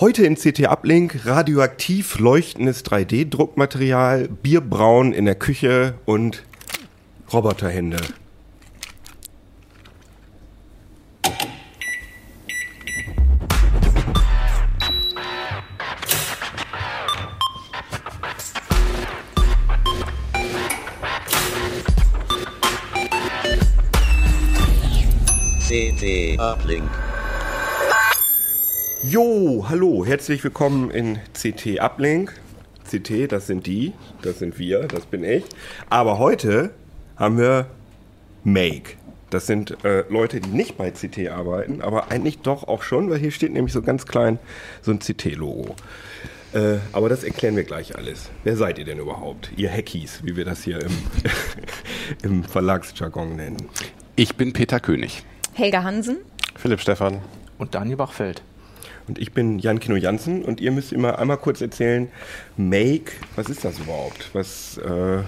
Heute in CT Uplink radioaktiv leuchtendes 3D-Druckmaterial, Bierbraun in der Küche und Roboterhände. CT Uplink. Jo, hallo, herzlich willkommen in CT Uplink. CT, das sind die, das sind wir, das bin ich. Aber heute haben wir Make. Das sind äh, Leute, die nicht bei CT arbeiten, aber eigentlich doch auch schon, weil hier steht nämlich so ganz klein so ein CT-Logo. Äh, aber das erklären wir gleich alles. Wer seid ihr denn überhaupt? Ihr Hackies, wie wir das hier im, im Verlagsjargon nennen. Ich bin Peter König. Helga Hansen. Philipp Stephan. Und Daniel Bachfeld. Und ich bin Jan Kino Jansen und ihr müsst immer einmal kurz erzählen, Make, was ist das überhaupt? Was, äh,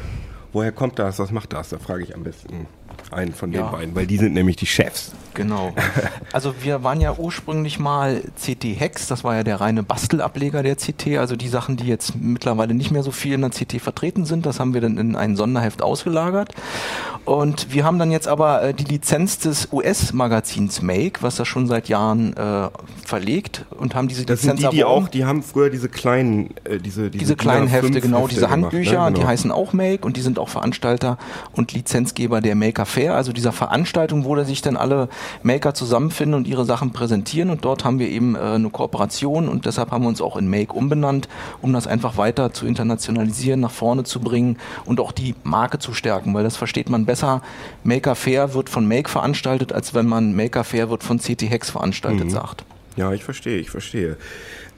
woher kommt das? Was macht das? Da frage ich am besten einen von Ja. den beiden, weil die sind nämlich die Chefs. Genau. Also wir waren ja ursprünglich mal CT Hex, das war ja der reine Bastelableger der CT, also die Sachen, die jetzt mittlerweile nicht mehr so viel in der CT vertreten sind, das haben wir dann in ein Sonderheft ausgelagert. Und wir haben dann jetzt aber äh, die Lizenz des US-Magazins Make, was das schon seit Jahren äh, verlegt und haben diese Das sind Lizenz die, die erworben. auch, die haben früher diese kleinen, äh, diese, diese, diese kleinen DIN A5 Hefte, genau, diese gemacht, Handbücher, ne? die Genau. heißen auch Make und die sind auch Veranstalter und Lizenzgeber der Maker Fair, also dieser Veranstaltung, wo da sich dann alle Maker zusammenfinden und ihre Sachen präsentieren und dort haben wir eben äh, eine Kooperation und deshalb haben wir uns auch in Make umbenannt, um das einfach weiter zu internationalisieren, nach vorne zu bringen und auch die Marke zu stärken, weil das versteht man besser. Maker Fair wird von Make veranstaltet, als wenn man Maker Fair wird von CT Hex veranstaltet sagt. Ja, ich verstehe, ich verstehe.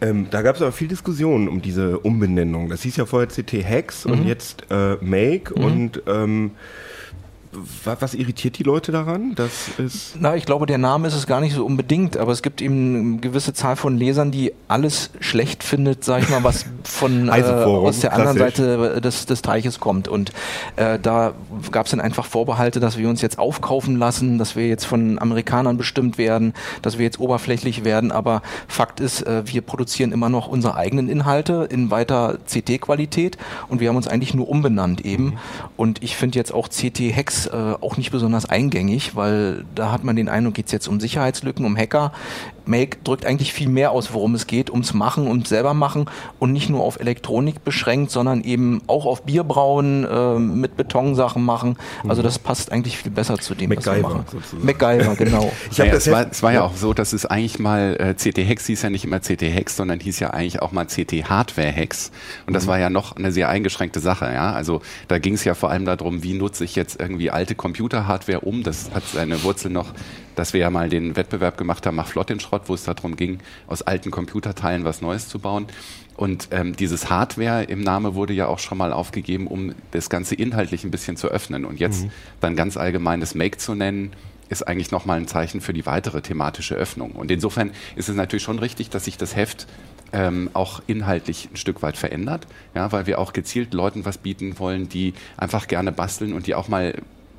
Ähm, da gab es aber viel Diskussionen um diese Umbenennung. Das hieß ja vorher CT Hex Mhm. und jetzt äh, Make und ähm, was irritiert die Leute daran? Das ist Na, ich glaube, der Name ist es gar nicht so unbedingt, aber es gibt eben eine gewisse Zahl von Lesern, die alles schlecht findet, sag ich mal, was von äh, aus der anderen klassisch. Seite des, des Teiches kommt. Und äh, da gab es dann einfach Vorbehalte, dass wir uns jetzt aufkaufen lassen, dass wir jetzt von Amerikanern bestimmt werden, dass wir jetzt oberflächlich werden. Aber Fakt ist, äh, wir produzieren immer noch unsere eigenen Inhalte in weiter CT-Qualität und wir haben uns eigentlich nur umbenannt eben. Und ich finde jetzt auch CT Äh, auch nicht besonders eingängig, weil da hat man den Eindruck, geht es jetzt um Sicherheitslücken, um Hacker. Make drückt eigentlich viel mehr aus, worum es geht, ums Machen und selber machen und nicht nur auf Elektronik beschränkt, sondern eben auch auf Bierbrauen, äh, mit Betonsachen machen. Also das passt eigentlich viel besser zu dem, was wir MacGyver machen. sozusagen. MacGyver, genau. Ich Naja, das es, war, es war ja auch so, dass es eigentlich mal äh, CT Hex hieß ja nicht immer CT Hex, sondern hieß ja eigentlich auch mal CT Hardware Hex. Und das war ja noch eine sehr eingeschränkte Sache. Ja, also da ging es ja vor allem darum, wie nutze ich jetzt irgendwie alte Computer-Hardware um. Das hat seine Wurzel noch, dass wir ja mal den Wettbewerb gemacht haben, mach flott den Schrott, wo es darum ging, aus alten Computerteilen was Neues zu bauen. Und ähm, dieses Hardware im Name wurde ja auch schon mal aufgegeben, um das Ganze inhaltlich ein bisschen zu öffnen. Und jetzt dann ganz allgemein das Make zu nennen, ist eigentlich nochmal ein Zeichen für die weitere thematische Öffnung. Und insofern ist es natürlich schon richtig, dass sich das Heft ähm, auch inhaltlich ein Stück weit verändert, ja, weil wir auch gezielt Leuten was bieten wollen, die einfach gerne basteln und die auch mal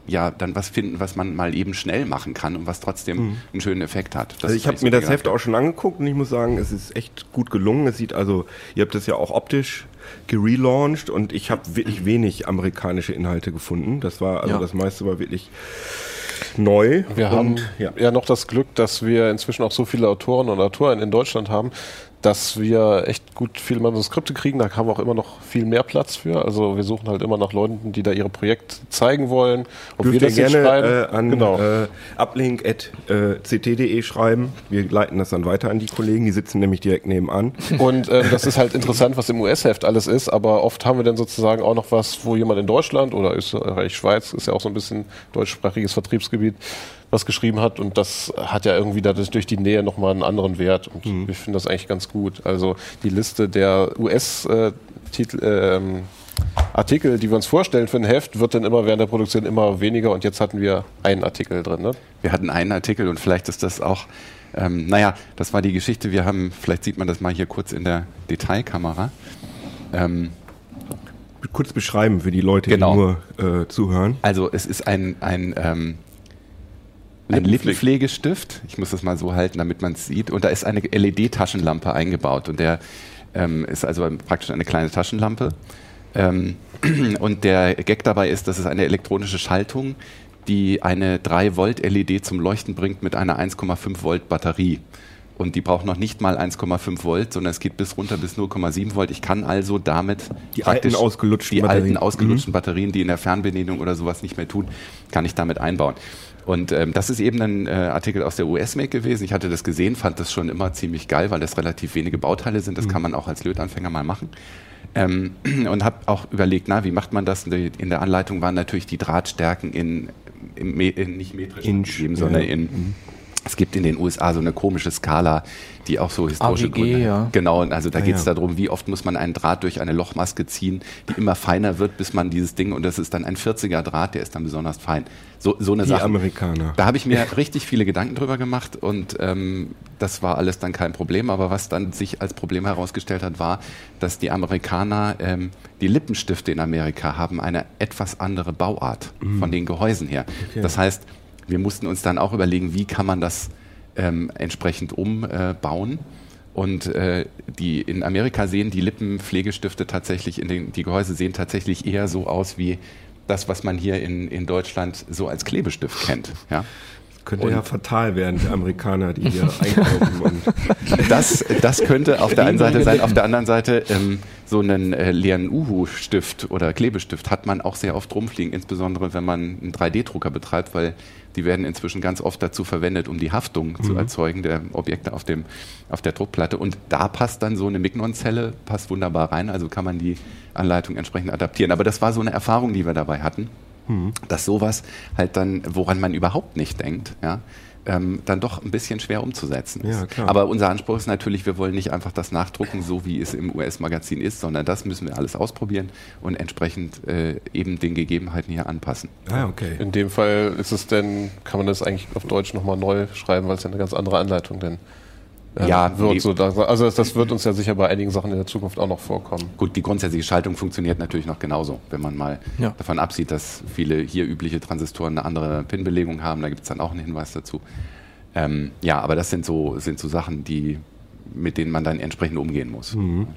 ja dann was finden, was man mal eben schnell machen kann und was trotzdem einen schönen Effekt hat. Das Also ich habe mir das Heft auch schon angeguckt und ich muss sagen, es ist echt gut gelungen. Es sieht also, ihr habt das ja auch optisch gelauncht und ich habe wirklich wenig amerikanische Inhalte gefunden. Das war also Ja. das meiste war wirklich neu. Wir haben und, ja. ja. noch das Glück, dass wir inzwischen auch so viele Autoren und Autoren in Deutschland haben, dass wir echt gut viele Manuskripte kriegen. Da haben wir auch immer noch viel mehr Platz für. Also wir suchen halt immer nach Leuten, die da ihre Projekte zeigen wollen. Ob Dürft wir das jetzt gerne schreiben. äh, an genau. äh, uplink.ct.de schreiben. Wir leiten das dann weiter an die Kollegen, die sitzen nämlich direkt nebenan. Und ähm, das ist halt interessant, was im US-Heft alles ist, aber oft haben wir dann sozusagen auch noch was, wo jemand in Deutschland oder Österreich, Schweiz, ist ja auch so ein bisschen deutschsprachiges Vertriebsgebiet, was geschrieben hat und das hat ja irgendwie dadurch durch die Nähe nochmal einen anderen Wert und Mhm. wir finden das eigentlich ganz gut. Also die Liste der US-Titel, ähm, Artikel, die wir uns vorstellen für ein Heft, wird dann immer während der Produktion immer weniger und jetzt hatten wir einen Artikel drin. Ne? Wir hatten einen Artikel und vielleicht ist das auch, ähm, naja, das war die Geschichte. Wir haben, vielleicht sieht man das mal hier kurz in der Detailkamera. Ähm, Kurz beschreiben für die Leute, Genau. die nur äh, zuhören. also es ist ein, ein ähm, ein Lippenpflegestift. Ich muss das mal so halten, damit man es sieht. Und da ist eine LED-Taschenlampe eingebaut. Und der ähm, ist also praktisch eine kleine Taschenlampe. Ähm, und der Gag dabei ist, dass es eine elektronische Schaltung, die eine 3 Volt LED zum Leuchten bringt mit einer 1,5 Volt Batterie. Und die braucht noch nicht mal 1,5 Volt, sondern es geht bis runter bis 0,7 Volt. Ich kann also damit Die alten ausgelutschten die Batterien. alten ausgelutschten Batterien, die in der Fernbedienung oder sowas nicht mehr tun, kann ich damit einbauen. Und ähm, das ist eben ein äh, Artikel aus der US-Make gewesen. Ich hatte das gesehen, fand das schon immer ziemlich geil, weil das relativ wenige Bauteile sind. Das kann man auch als Lötanfänger mal machen. Ähm, und habe auch überlegt, na, wie macht man das? In der Anleitung waren natürlich die Drahtstärken in, in, in nicht metrisch Inch, angegeben, sondern ja. in es gibt in den USA so eine komische Skala, die auch so historische AWG, Gründe ja. Genau, und also da Ah, geht es ja. darum, wie oft muss man einen Draht durch eine Lochmaske ziehen, die immer feiner wird, bis man dieses Ding, und das ist dann ein 40er Draht, der ist dann besonders fein. So, so eine Die Sache. Amerikaner. Da habe ich mir richtig viele Gedanken drüber gemacht und ähm, das war alles dann kein Problem. Aber was dann sich als Problem herausgestellt hat, war, dass die Amerikaner, ähm, die Lippenstifte in Amerika haben eine etwas andere Bauart von den Gehäusen her. Okay. Das heißt, wir mussten uns dann auch überlegen, wie kann man das ähm, entsprechend umbauen. Und äh, die in Amerika sehen die Lippenpflegestifte tatsächlich in den die Gehäuse sehen tatsächlich eher so aus wie das, was man hier in, in Deutschland so als Klebestift kennt. Ja? Könnte Und- ja fatal werden, die Amerikaner, die hier einkaufen. Und Das, das könnte auf der einen Seite sein. Auf der anderen Seite ähm, so einen äh, leeren Uhu-Stift oder Klebestift hat man auch sehr oft rumfliegen, insbesondere wenn man einen 3D-Drucker betreibt, weil die werden inzwischen ganz oft dazu verwendet, um die Haftung zu erzeugen der Objekte auf, dem, auf der Druckplatte. Und da passt dann so eine Mignon-Zelle, passt wunderbar rein, also kann man die Anleitung entsprechend adaptieren. Aber das war so eine Erfahrung, die wir dabei hatten dass sowas halt dann, woran man überhaupt nicht denkt, ja, ähm, dann doch ein bisschen schwer umzusetzen ist. Ja, klar. Aber unser Anspruch ist natürlich, wir wollen nicht einfach das nachdrucken, so wie es im US-Magazin ist, sondern das müssen wir alles ausprobieren und entsprechend äh, eben den Gegebenheiten hier anpassen. ah, okay. In dem Fall ist es denn, kann man das eigentlich auf Deutsch nochmal neu schreiben, weil es ja eine ganz andere Anleitung denn äh, Ja, wird. So, also das, das wird uns ja sicher bei einigen Sachen in der Zukunft auch noch vorkommen. Gut, die grundsätzliche Schaltung funktioniert natürlich noch genauso, wenn man mal Ja. davon absieht, dass viele hier übliche Transistoren eine andere Pin-Belegung haben. Da gibt es dann auch einen Hinweis dazu. Ähm, ja, aber das sind so, sind so Sachen, die, mit denen man dann entsprechend umgehen muss. Mhm.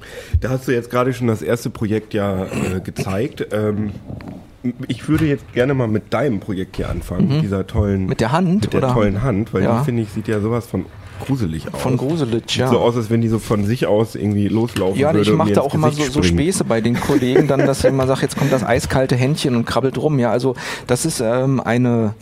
Da hast du jetzt gerade schon das erste Projekt ja äh, gezeigt. Ähm, ich würde jetzt gerne mal mit deinem Projekt hier anfangen, mit dieser tollen, Mit der Hand, mit der oder? tollen Hand, weil Ja. die finde ich sieht ja sowas von gruselig aus. Von Gruselig, ja. So aus, als wenn die so von sich aus irgendwie loslaufen Ja, würde. ich und mache da auch immer so, Gesicht so. Späße bei den Kollegen, dann, dass man sagt, jetzt kommt das eiskalte Händchen und krabbelt rum. Ja, also das ist ähm, eine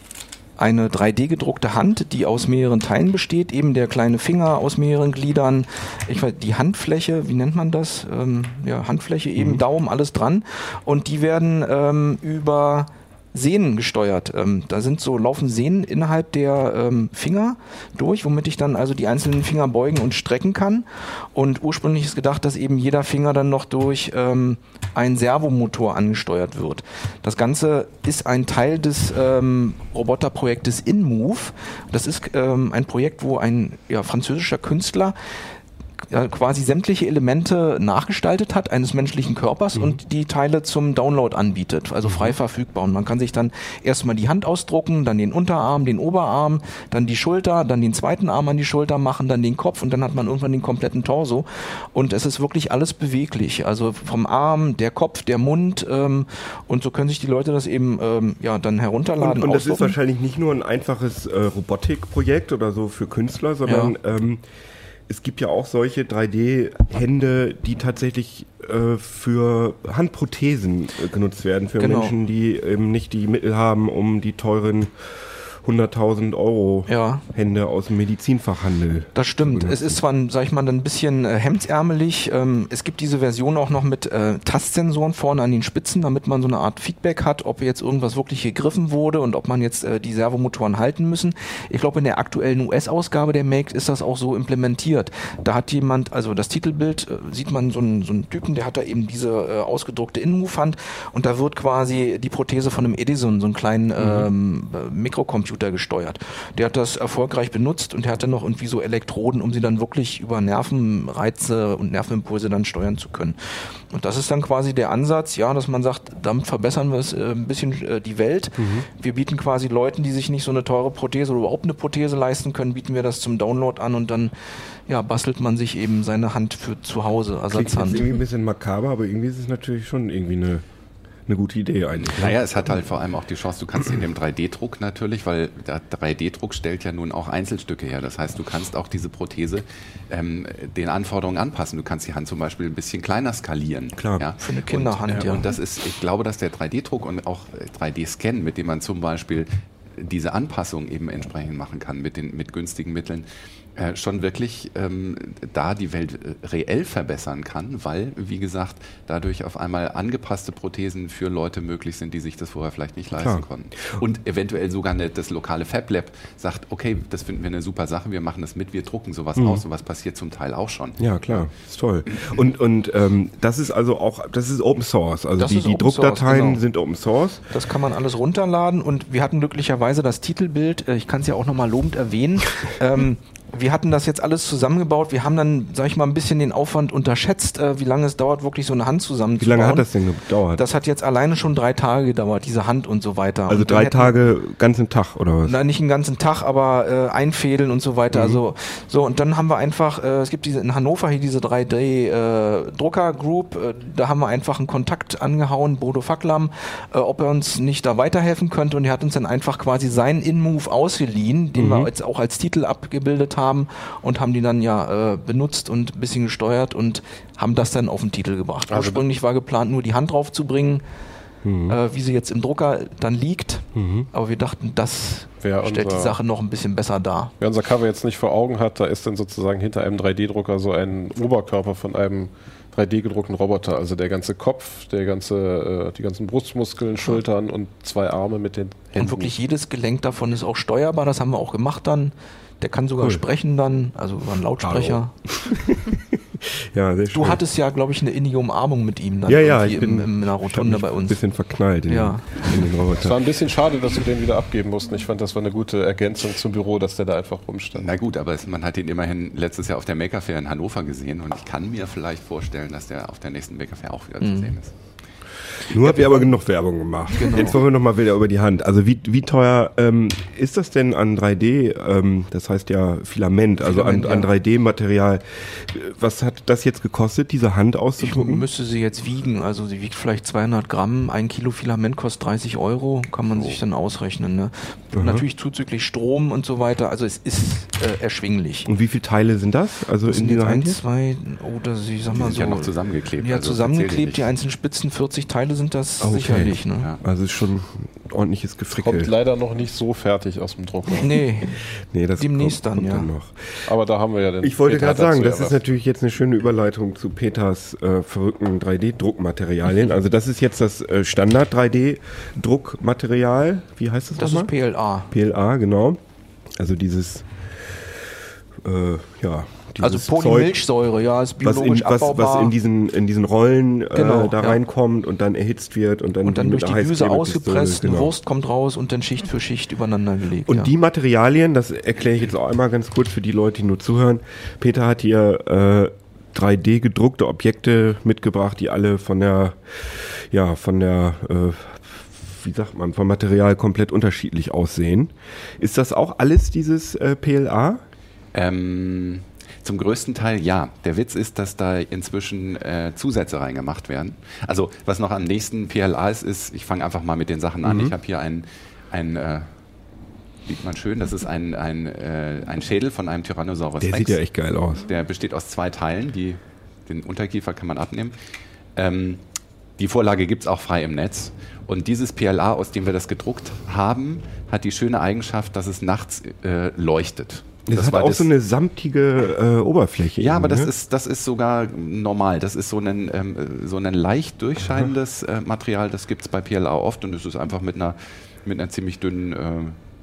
eine 3D gedruckte Hand, die aus mehreren Teilen besteht, eben der kleine Finger aus mehreren Gliedern, ich weiß, die Handfläche, wie nennt man das? Ähm, ja, Handfläche, eben Daumen, alles dran. Und die werden ähm, über Sehnen gesteuert. Ähm, da sind so laufen Sehnen innerhalb der ähm, Finger durch, womit ich dann also die einzelnen Finger beugen und strecken kann. Und ursprünglich ist gedacht, dass eben jeder Finger dann noch durch ähm, einen Servomotor angesteuert wird. Das Ganze ist ein Teil des ähm, Roboterprojektes InMove. Das ist ähm, ein Projekt, wo ein ja, französischer Künstler quasi sämtliche Elemente nachgestaltet hat eines menschlichen Körpers und die Teile zum Download anbietet, also frei verfügbar. Und man kann sich dann erstmal die Hand ausdrucken, dann den Unterarm, den Oberarm, dann die Schulter, dann den zweiten Arm an die Schulter machen, dann den Kopf und dann hat man irgendwann den kompletten Torso. Und es ist wirklich alles beweglich, also vom Arm, der Kopf, der Mund ähm, und so können sich die Leute das eben ähm, ja dann herunterladen. Und, und das ist wahrscheinlich nicht nur ein einfaches äh, Robotikprojekt oder so für Künstler, sondern ähm, es gibt ja auch solche 3D-Hände, die tatsächlich äh, für Handprothesen äh, genutzt werden, für Genau. Menschen, die eben nicht die Mittel haben, um die teuren 100.000 Euro Ja. Hände aus dem Medizinfachhandel. Das stimmt. Es ist zwar, sag ich mal, ein bisschen äh, hemdsärmelig. Ähm, es gibt diese Version auch noch mit äh, Tastsensoren vorne an den Spitzen, damit man so eine Art Feedback hat, ob jetzt irgendwas wirklich gegriffen wurde und ob man jetzt äh, die Servomotoren halten müssen. Ich glaube, in der aktuellen US-Ausgabe der Make ist das auch so implementiert. Da hat jemand, also das Titelbild, äh, sieht man so einen, so einen Typen, der hat da eben diese äh, ausgedruckte Innenmove-Hand und da wird quasi die Prothese von einem Edison, so einen kleinen ähm, äh, Mikrocomputer Computer gesteuert. Der hat das erfolgreich benutzt und er hatte noch irgendwie so Elektroden, um sie dann wirklich über Nervenreize und Nervenimpulse dann steuern zu können. Und das ist dann quasi der Ansatz, ja, dass man sagt, damit verbessern wir es äh, ein bisschen äh, die Welt. Mhm. Wir bieten quasi Leuten, die sich nicht so eine teure Prothese oder überhaupt eine Prothese leisten können, bieten wir das zum Download an und dann ja, bastelt man sich eben seine Hand für zu Hause, Ersatzhand. Klingt irgendwie ein bisschen makaber, aber irgendwie ist es natürlich schon irgendwie eine eine gute Idee eigentlich. Naja, es hat halt vor allem auch die Chance, du kannst in dem 3D-Druck natürlich, weil der 3D-Druck stellt ja nun auch Einzelstücke her. Das heißt, du kannst auch diese Prothese ähm, den Anforderungen anpassen. Du kannst die Hand zum Beispiel ein bisschen kleiner skalieren. Klar. Ja? Für eine Kinderhand, und, äh, ja. Und das ist, ich glaube, dass der 3D-Druck und auch 3D-Scan, mit dem man zum Beispiel diese Anpassung eben entsprechend machen kann mit den mit günstigen Mitteln, äh, schon wirklich ähm, da die Welt äh, reell verbessern kann, weil, wie gesagt, dadurch auf einmal angepasste Prothesen für Leute möglich sind, die sich das vorher vielleicht nicht leisten Klar. konnten. Und eventuell sogar eine, das lokale Fab Lab sagt, okay, das finden wir eine super Sache, wir machen das mit, wir drucken sowas Mhm. aus, sowas passiert zum Teil auch schon. Ja, klar, ist toll. Und, und ähm, das ist also auch, das ist Open Source. Also Das die, die Open Source, Druckdateien genau. sind Open Source. Das kann man alles runterladen und wir hatten glücklicherweise das Titelbild, äh, ich kann es ja auch nochmal lobend erwähnen. ähm, wir hatten das jetzt alles zusammengebaut. Wir haben dann, sag ich mal, ein bisschen den Aufwand unterschätzt, äh, wie lange es dauert, wirklich so eine Hand Wie zusammenzubauen. lange hat das denn gedauert? Das hat jetzt alleine schon drei Tage gedauert, diese Hand und so weiter. also und drei Tage, ganzen Tag oder was? Nein, nicht einen ganzen Tag, aber äh, einfädeln und so weiter. Mhm. Also so und dann haben wir einfach, äh, es gibt diese in Hannover hier diese 3D äh, äh, da haben wir einfach einen Kontakt angehauen, Bodo Facklam, äh, ob er uns nicht da weiterhelfen könnte und er hat uns dann einfach quasi seinen In-Move ausgeliehen, den Mhm. wir jetzt auch als Titel abgebildet haben und haben die dann ja äh, benutzt und ein bisschen gesteuert und haben das dann auf den Titel gebracht. Also- Ursprünglich war geplant, nur die Hand drauf zu bringen. Mhm. Äh, wie sie jetzt im Drucker dann liegt. Aber wir dachten, das Wer stellt die unser- Sache noch ein bisschen besser dar. Wer unser Cover jetzt nicht vor Augen hat, da ist dann sozusagen hinter einem 3D-Drucker so ein Oberkörper von einem 3D gedruckten Roboter. Also der ganze Kopf, der ganze, äh, die ganzen Brustmuskeln, Schultern und zwei Arme mit den Händen. Und wirklich jedes Gelenk davon ist auch steuerbar, das haben wir auch gemacht dann. Der kann sogar Cool. sprechen dann, also über einen Lautsprecher. Ja, sehr schön. Du hattest ja, glaube ich, eine innige Umarmung mit ihm dann ja, ja, ich bin im, im, in einer Rotunde mich bei Ein uns. bisschen verknallt in, Ja. den, in den Es war Roboter. ein bisschen schade, dass wir den wieder abgeben mussten. Ich fand, das war eine gute Ergänzung zum Büro, dass der da einfach rumstand. Na gut, aber es, man hat ihn immerhin letztes Jahr auf der Maker Fair in Hannover gesehen und ich kann mir vielleicht vorstellen, dass der auf der nächsten Maker Fair auch wieder Mhm. zu sehen ist. Nur habt ihr aber genug Werbung gemacht. Genau. Jetzt wollen wir nochmal wieder über die Hand. Also wie, wie teuer ähm, ist das denn an 3D, ähm, das heißt ja Filament, also Filament, an, an ja. 3D-Material. Was hat das jetzt gekostet, diese Hand Ich auszudrucken? müsste sie jetzt wiegen, also sie wiegt vielleicht 200 Gramm, ein Kilo Filament kostet 30 Euro, kann man sich dann ausrechnen. Ne? Natürlich zuzüglich Strom und so weiter, also es ist äh, erschwinglich. Und wie viele Teile sind das? Also Das in sind jetzt dieser Hand? eins, zwei, oder ich sag Die mal sind so. ja noch zusammengeklebt. Ja, also zusammengeklebt, die ich einzelnen Spitzen, 40 Teile sind das Okay. sicherlich. Ne? Ja. Also ist schon ein ordentliches Kommt Gefrickel. leider noch nicht so fertig aus dem Drucker. Nee, Nee, das Demnächst kommt, dann, kommt ja. noch. Aber da haben wir ja den. Ich wollte gerade sagen, das ist natürlich jetzt eine schöne Überleitung zu Peters äh, verrückten 3D-Druckmaterialien. Also das ist jetzt das äh, Standard 3D-Druckmaterial. Wie heißt das das nochmal? ist PLA. PLA, genau. Also dieses, äh, ja, Also dieses Zeug, Polymilchsäure, ja, ist was in, biologisch was, abbaubar. was in diesen, in diesen Rollen Genau, äh, da ja. reinkommt und dann erhitzt wird und dann, und dann mit durch die Düse ausgepresst, eine genau. Wurst kommt raus und dann Schicht für Schicht übereinander gelegt. Und ja. die Materialien, das erkläre ich jetzt auch einmal ganz kurz für die Leute, die nur zuhören. Peter hat hier äh, 3D gedruckte Objekte mitgebracht, die alle von der, ja, von der, äh, wie sagt man, vom Material komplett unterschiedlich aussehen. Ist das auch alles dieses äh, PLA? Ähm, zum größten Teil ja. Der Witz ist, dass da inzwischen äh, Zusätze reingemacht werden. Also was noch am nächsten PLA ist, ist, ich fange einfach mal mit den Sachen an. Ich habe hier ein, ein äh, sieht man schön, das ist ein, ein, äh, ein Schädel von einem Tyrannosaurus Der Rex. sieht ja echt geil aus. Der besteht aus zwei Teilen, die, den Unterkiefer kann man abnehmen. Ähm, die Vorlage gibt es auch frei im Netz. Und dieses PLA, aus dem wir das gedruckt haben, hat die schöne Eigenschaft, dass es nachts äh, leuchtet. Das, hat war auch das- so eine samtige äh, Oberfläche. ja, aber das ne? ist, das ist sogar normal. Das ist so ein, ähm, so ein leicht durchscheinendes äh, Material, das gibt es bei PLA oft und es ist einfach mit einer, mit einer ziemlich dünnen äh,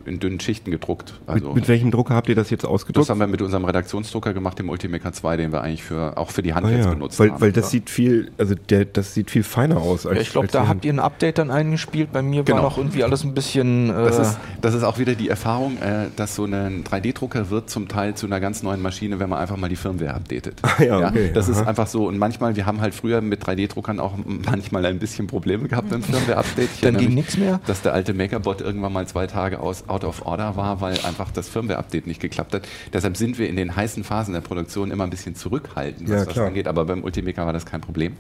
in dünnen Schichten gedruckt. Also mit, mit welchem Drucker habt ihr das jetzt ausgedruckt? das haben wir mit unserem Redaktionsdrucker gemacht, dem Ultimaker 2, den wir eigentlich für auch für die Hand Ah, jetzt ja. benutzt weil, haben. weil das sieht viel, also der, das sieht viel feiner aus. Als, Ja, ich glaube, da habt ihr ein Update dann eingespielt. Bei mir Genau. war noch irgendwie alles ein bisschen. Äh, Das ist, das ist auch wieder die Erfahrung, äh, dass so ein 3D-Drucker wird zum Teil zu einer ganz neuen Maschine, wenn man einfach mal die Firmware updatet. ja, okay, das ist aha. einfach so. Und manchmal, wir haben halt früher mit 3D-Druckern auch manchmal ein bisschen Probleme gehabt beim Firmware-Update. Dann ging nichts mehr? Dass der alte Makerbot irgendwann mal zwei Tage aus, out of order war, weil einfach das Firmware-Update nicht geklappt hat. Deshalb sind wir in den heißen Phasen der Produktion immer ein bisschen zurückhaltend, was Ja, das angeht. Aber beim Ultimaker war das kein Problem.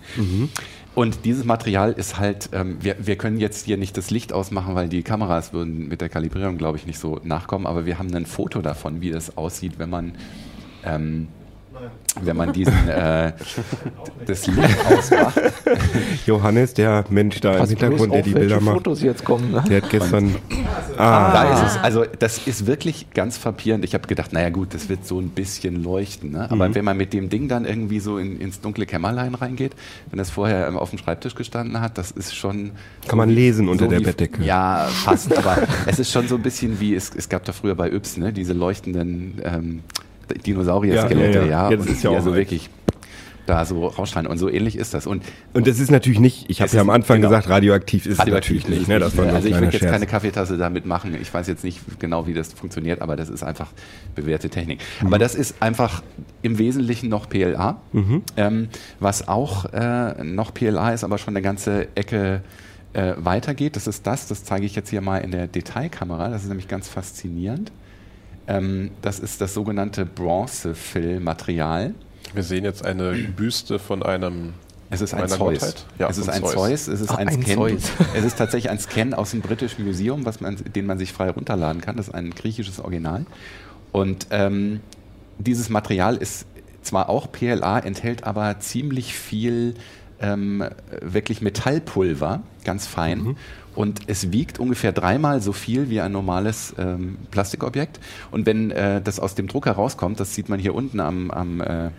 Und dieses Material ist halt, ähm, wir, wir können jetzt hier nicht das Licht ausmachen, weil die Kameras würden mit der Kalibrierung, glaube ich, nicht so nachkommen. Aber wir haben ein Foto davon, wie das aussieht, wenn man, ähm, wenn man diesen, äh, das Licht ausmacht. Johannes, der Mensch da im Hintergrund, der die Bilder macht, Fotos jetzt kommen. Ne? der hat gestern. Ah, Da ist es, also das ist wirklich ganz frappierend. Ich habe gedacht, naja gut, das wird so ein bisschen leuchten. Ne? Aber Mhm. wenn man mit dem Ding dann irgendwie so in, ins dunkle Kämmerlein reingeht, wenn das vorher ähm, auf dem Schreibtisch gestanden hat, das ist schon... Kann man lesen unter der wie- Bettdecke. Ja, fast. aber es ist schon so ein bisschen wie, es, es gab da früher bei Yps, ne? diese leuchtenden ähm, Dinosaurier-Skelette. Ja, Ja, ja, ja. Das ist ja auch also wirklich da so rausschreien. Und so ähnlich ist das. Und und das ist natürlich nicht, ich habe ja am Anfang genau. gesagt, radioaktiv ist es Radioaktiv natürlich nicht. Ne? Das war ein also ich würde jetzt Scherz. keine Kaffeetasse damit machen. Ich weiß jetzt nicht genau, wie das funktioniert, aber das ist einfach bewährte Technik. Mhm. Aber das ist einfach im Wesentlichen noch PLA. Ähm, was auch äh, noch PLA ist, aber schon eine ganze Ecke äh, weitergeht. Das ist das, das zeige ich jetzt hier mal in der Detailkamera. Das ist nämlich ganz faszinierend. Ähm, das ist das sogenannte Bronzefill-Material. Wir sehen jetzt eine Büste von einem. Es ist ein Zeus. Ja, es ist ein Zeus. Zeus. Es ist Ach, ein, ein Scan. Zeus. Es ist tatsächlich ein Scan aus dem Britischen Museum, was man, den man sich frei runterladen kann. Das ist ein griechisches Original. Und ähm, dieses Material ist zwar auch PLA, enthält aber ziemlich viel ähm, wirklich Metallpulver, ganz fein. Mhm. Und es wiegt ungefähr dreimal so viel wie ein normales ähm, Plastikobjekt. Und wenn äh, das aus dem Drucker rauskommt, das sieht man hier unten am, am äh,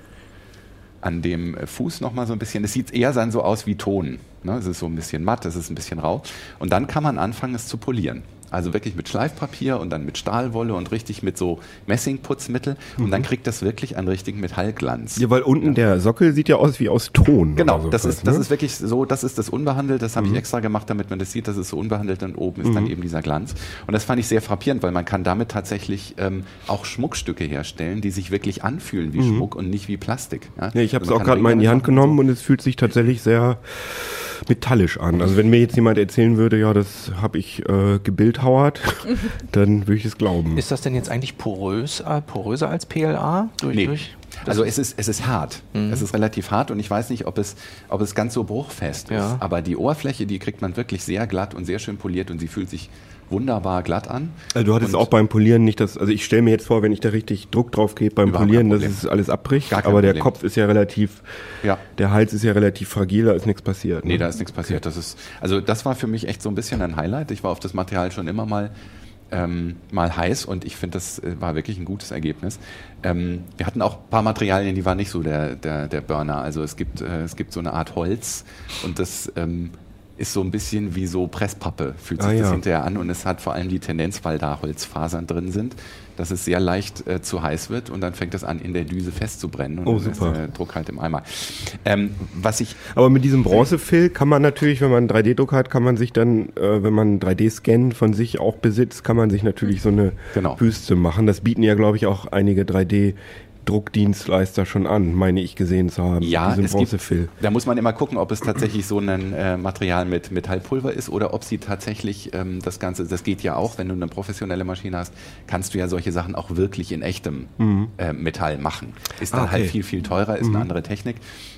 an dem Fuß nochmal so ein bisschen. Es sieht eher dann so aus wie Ton. Ne? Es ist so ein bisschen matt, es ist ein bisschen rau. Und dann kann man anfangen, es zu polieren. Also wirklich mit Schleifpapier und dann mit Stahlwolle und richtig mit so Messingputzmittel. Und dann kriegt das wirklich einen richtigen Metallglanz. Mhm. Ja, weil unten der Sockel sieht ja aus wie aus Ton. Genau, so das ist, das ne? ist wirklich so, das ist das unbehandelt, das habe ich extra gemacht, damit man das sieht, das ist so unbehandelt und oben ist dann eben dieser Glanz. Und das fand ich sehr frappierend, weil man kann damit tatsächlich ähm, auch Schmuckstücke herstellen, die sich wirklich anfühlen wie Schmuck und nicht wie Plastik. Ja, Ja, ich habe es Also auch gerade mal in die Hand genommen und es fühlt sich tatsächlich sehr metallisch an. Also wenn mir jetzt jemand erzählen würde, ja, das habe ich äh, gebildhauert, dann würde ich es glauben. Ist das denn jetzt eigentlich porös, äh, poröser als PLA? Durch, Nee. durch? Also es ist, es ist hart. Es ist relativ hart und ich weiß nicht, ob es, ob es ganz so bruchfest Ja. ist. Aber die Oberfläche, die kriegt man wirklich sehr glatt und sehr schön poliert und sie fühlt sich wunderbar glatt an. Also du hattest Und- auch beim Polieren nicht das, also ich stelle mir jetzt vor, wenn ich da richtig Druck drauf gebe beim Polieren, dass es alles abbricht, aber der Problem. Kopf ist ja relativ, Ja. der Hals ist ja relativ fragil, da ist nichts passiert. Nee, ne? da ist nichts passiert. Das ist, also das war für mich echt so ein bisschen ein Highlight. Ich war auf das Material schon immer mal, ähm, mal heiß und ich finde, das äh, war wirklich ein gutes Ergebnis. Ähm, wir hatten auch ein paar Materialien, die waren nicht so der, der, der Burner. Also es gibt, äh, es gibt so eine Art Holz und das ähm, ist so ein bisschen wie so Presspappe, fühlt sich Ah, das ja. hinterher an und es hat vor allem die Tendenz, weil da Holzfasern drin sind, dass es sehr leicht äh, zu heiß wird und dann fängt es an, in der Düse festzubrennen und Oh, dann super. ist der Druck halt im Eimer. Ähm, was ich Aber mit diesem Bronzefill kann man natürlich, wenn man einen 3D-Druck hat, kann man sich dann, äh, wenn man einen 3D-Scan von sich auch besitzt, kann man sich natürlich so eine Genau. Büste machen. Das bieten ja, glaube ich, auch einige 3D- Druckdienstleister schon an, meine ich gesehen zu haben. Ja, es gibt, da muss man immer gucken, ob es tatsächlich so ein äh, Material mit Metallpulver ist oder ob sie tatsächlich ähm, das Ganze, das geht ja auch, wenn du eine professionelle Maschine hast, kannst du ja solche Sachen auch wirklich in echtem äh, Metall machen. Ist dann Mhm. Ah, okay. Mhm. halt viel, viel teurer, ist eine andere Technik.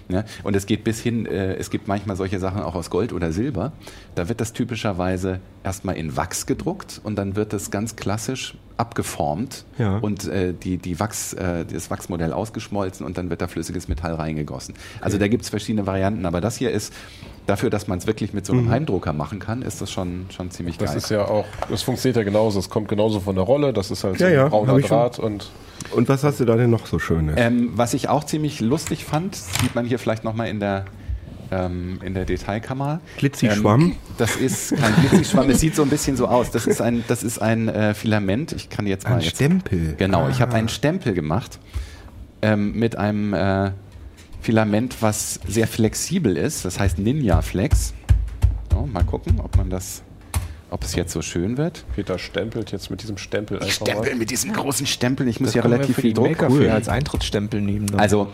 Ne? Und es geht bis hin, äh, es gibt manchmal solche Sachen auch aus Gold oder Silber. Da wird das typischerweise erstmal in Wachs gedruckt und dann wird das ganz klassisch abgeformt Ja. und äh, die, die Wachs, äh, das Wachsmodell ausgeschmolzen und dann wird da flüssiges Metall reingegossen. Also da gibt es verschiedene Varianten, aber das hier ist dafür, dass man es wirklich mit so einem Heimdrucker machen kann, ist das schon, schon ziemlich Mhm. Das geil. ist ja auch, das funktioniert ja genauso. Es kommt genauso von der Rolle. Das ist halt Ja, so ja, ein brauner ich schon. Draht und Und was hast du da denn noch so Schönes? ähm, was ich auch ziemlich lustig fand, sieht man hier vielleicht nochmal in der ähm, in der Detailkammer. Glitzischwamm? Ähm, das ist kein Glitzischwamm, es sieht so ein bisschen so aus. Das ist ein, das ist ein äh, Filament. Ich kann jetzt mal. Ein jetzt, Stempel. Genau, ich habe Ah. einen Stempel gemacht ähm, mit einem äh, Filament, was sehr flexibel ist. Das heißt Ninja Flex. So, mal gucken, ob man das, ob es jetzt so schön wird. Peter stempelt jetzt mit diesem Stempel einfach Stempel mit diesem großen Stempel. Ich muss Das ja relativ viel Druck. Cool. Als Eintrittsstempel nehmen. dann. Also,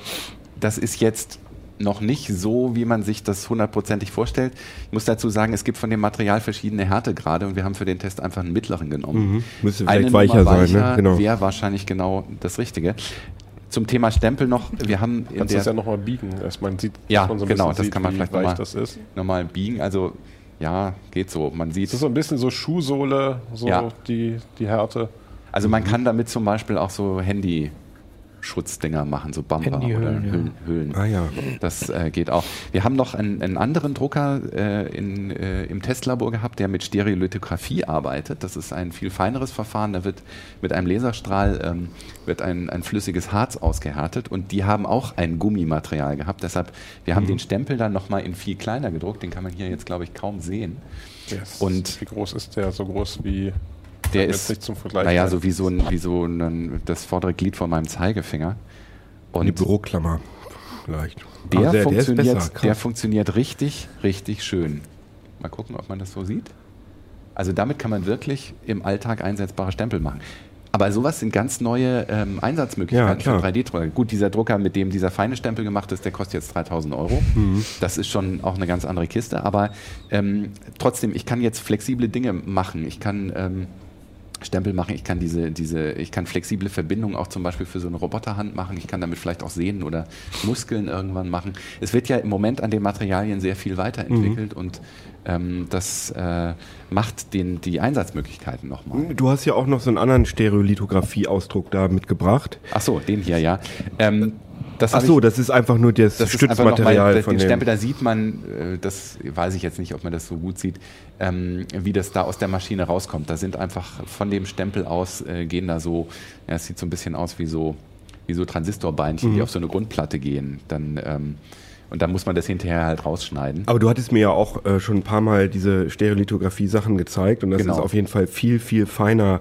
das ist jetzt noch nicht so, wie man sich das hundertprozentig vorstellt. Ich muss dazu sagen, es gibt von dem Material verschiedene Härtegrade und wir haben für den Test einfach einen mittleren genommen. Mhm. Müsste Eine vielleicht weicher Nummer sein, ne? Genau. Wäre wahrscheinlich genau das Richtige. Zum Thema Stempel noch, wir haben in Kannst du das ja nochmal biegen, dass man sieht, Ja, man so ein genau, bisschen das sieht, kann man vielleicht weich nochmal- das ist. normal biegen. Also ja, geht so. Man sieht Das ist so ein bisschen so Schuhsohle, so Ja. die, die Härte. Also man kann damit zum Beispiel auch so Handy-Schutzdinger machen, so Bumper oder ja. Hüllen. Hüllen. Ah ja. Das äh, geht auch. Wir haben noch einen, einen anderen Drucker äh, in, äh, im Testlabor gehabt, der mit Stereolithografie arbeitet. Das ist ein viel feineres Verfahren. Da wird mit einem Laserstrahl ähm, wird ein, ein flüssiges Harz ausgehärtet und die haben auch ein Gummimaterial gehabt. Deshalb, wir haben den Stempel dann nochmal in viel kleiner gedruckt. Den kann man hier jetzt, glaube ich, kaum sehen. Yes. Und- wie groß ist der? So groß wie Der ist, nicht zum Vergleich. naja, so wie so, ein, wie so ein, das vordere Glied von meinem Zeigefinger. Und Die Büroklammer vielleicht. Der, der, der funktioniert, besser. krass. der funktioniert richtig, richtig schön. Mal gucken, ob man das so sieht. Also damit kann man wirklich im Alltag einsetzbare Stempel machen. Aber sowas sind ganz neue ähm, Einsatzmöglichkeiten Ja, für 3D-Drucker. Gut, dieser Drucker, mit dem dieser feine Stempel gemacht ist, der kostet jetzt 3000 Euro. Mhm. Das ist schon auch eine ganz andere Kiste. Aber ähm, trotzdem, ich kann jetzt flexible Dinge machen. Ich kann ähm, Stempel machen, ich kann diese, diese, ich kann flexible Verbindungen auch zum Beispiel für so eine Roboterhand machen. Ich kann damit vielleicht auch Sehnen oder Muskeln irgendwann machen. Es wird ja im Moment an den Materialien sehr viel weiterentwickelt und ähm, das äh, macht den, die Einsatzmöglichkeiten nochmal. Du hast ja auch noch so einen anderen Stereolithografie-Ausdruck da mitgebracht. Ach so, den hier, ja. Ähm, das Ach so, ich- das ist einfach nur das, das mal, Stützmaterial von den dem. Stempel, da sieht man, äh, das weiß ich jetzt nicht, ob man das so gut sieht, ähm, wie das da aus der Maschine rauskommt. Da sind einfach von dem Stempel aus, äh, gehen da so, ja, es sieht so ein bisschen aus wie so, wie so Transistorbeinchen, Mhm. die auf so eine Grundplatte gehen. Dann, ähm, und dann muss man das hinterher halt rausschneiden. Aber du hattest mir ja auch äh, schon ein paar Mal diese Stereolithografie-Sachen gezeigt und das Genau. ist auf jeden Fall viel, viel feiner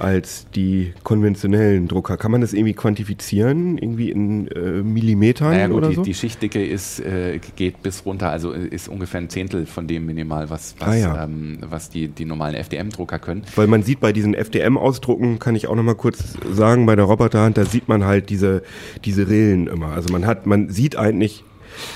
als die konventionellen Drucker. Kann man das irgendwie quantifizieren? Irgendwie in äh, Millimetern Naja gut, oder die, so? die Schichtdicke ist, äh, geht bis runter, also ist ungefähr ein Zehntel von dem minimal, was, was, Ah, ja. ähm, was die, die normalen FDM-Drucker können. Weil man sieht bei diesen FDM-Ausdrucken, kann ich auch noch mal kurz sagen, bei der Roboterhand, da sieht man halt diese, diese Rillen immer. Also man hat, man sieht eigentlich,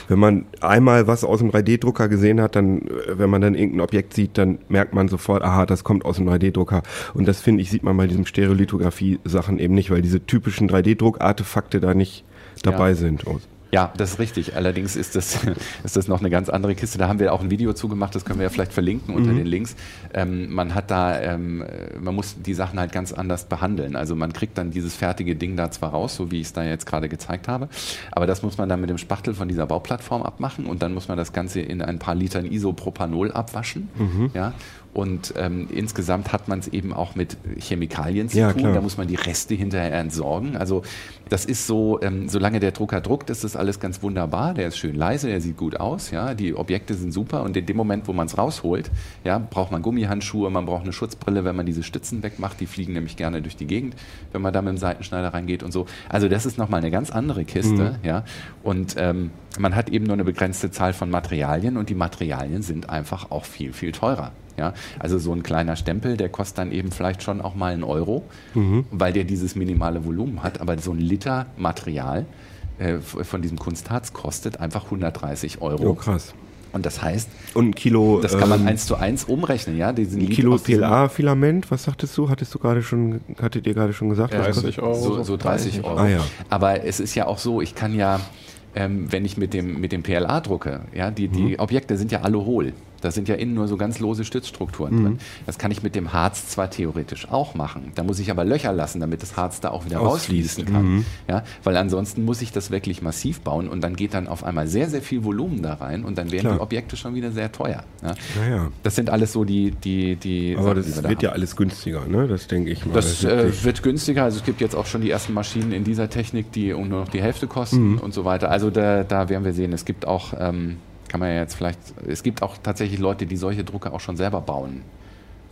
wenn man einmal was aus dem 3D-Drucker gesehen hat, dann, äh, wenn man dann irgendein Objekt sieht, dann merkt man sofort, aha, das kommt aus dem 3D-Drucker. Und das finde ich, sieht man bei diesen Stereolithografie-Sachen eben nicht, weil diese typischen 3D-Druck-Artefakte da nicht dabei Ja. sind. Ja, das ist richtig. Allerdings ist das, ist das noch eine ganz andere Kiste. Da haben wir auch ein Video zugemacht, das können wir ja vielleicht verlinken unter den Links. Ähm, man hat da, ähm, äh, man muss die Sachen halt ganz anders behandeln. Also man kriegt dann dieses fertige Ding da zwar raus, so wie ich es da jetzt gerade gezeigt habe, aber das muss man dann mit dem Spachtel von dieser Bauplattform abmachen und dann muss man das Ganze in ein paar Litern Isopropanol abwaschen. Ja. Und ähm, insgesamt hat man es eben auch mit Chemikalien zu Ja, tun. klar. Da muss man die Reste hinterher entsorgen. Also das ist so, ähm, solange der Drucker druckt, ist das alles ganz wunderbar. Der ist schön leise, der sieht gut aus, ja. Die Objekte sind super und in dem Moment, wo man es rausholt, ja, braucht man Gummihandschuhe, man braucht eine Schutzbrille, wenn man diese Stützen wegmacht. Die fliegen nämlich gerne durch die Gegend, wenn man da mit dem Seitenschneider reingeht und so. Also das ist nochmal eine ganz andere Kiste, ja. Und ähm, man hat eben nur eine begrenzte Zahl von Materialien und die Materialien sind einfach auch viel, viel teurer. Ja, also so ein kleiner Stempel, der kostet dann eben vielleicht schon auch mal einen Euro, weil der dieses minimale Volumen hat. Aber so ein Liter Material äh, von diesem Kunstharz kostet einfach 130 Euro. Oh, krass. Und das heißt, Und ein Kilo, das kann man ähm, eins zu eins umrechnen, ja? Diesen ein Kilo PLA-Filament, was sagtest du? Hattest du gerade schon, hattet ihr gerade schon gesagt? was 30 Euro. So, so 30 Euro. Ah, ja. Aber es ist ja auch so, ich kann ja, ähm, wenn ich mit dem, mit dem PLA drucke, ja, die, Mhm. die Objekte sind ja alle hohl. Da sind ja innen nur so ganz lose Stützstrukturen Mhm. drin. Das kann ich mit dem Harz zwar theoretisch auch machen. Da muss ich aber Löcher lassen, damit das Harz da auch wieder rausfließen kann. Mhm. Ja, weil ansonsten muss ich das wirklich massiv bauen und dann geht dann auf einmal sehr, sehr viel Volumen da rein und dann werden Klar. die Objekte schon wieder sehr teuer. Ja. Naja. Das sind alles so die, die, die Aber Sachen, die das wir da wird haben. ja alles günstiger, ne? Das denke ich mal. Das wird äh, wird günstiger. Also es gibt jetzt auch schon die ersten Maschinen in dieser Technik, die nur noch die Hälfte kosten Mhm. und so weiter. Also da, da werden wir sehen, es gibt auch ähm, kann man ja jetzt vielleicht, es gibt auch tatsächlich Leute, die solche Drucker auch schon selber bauen.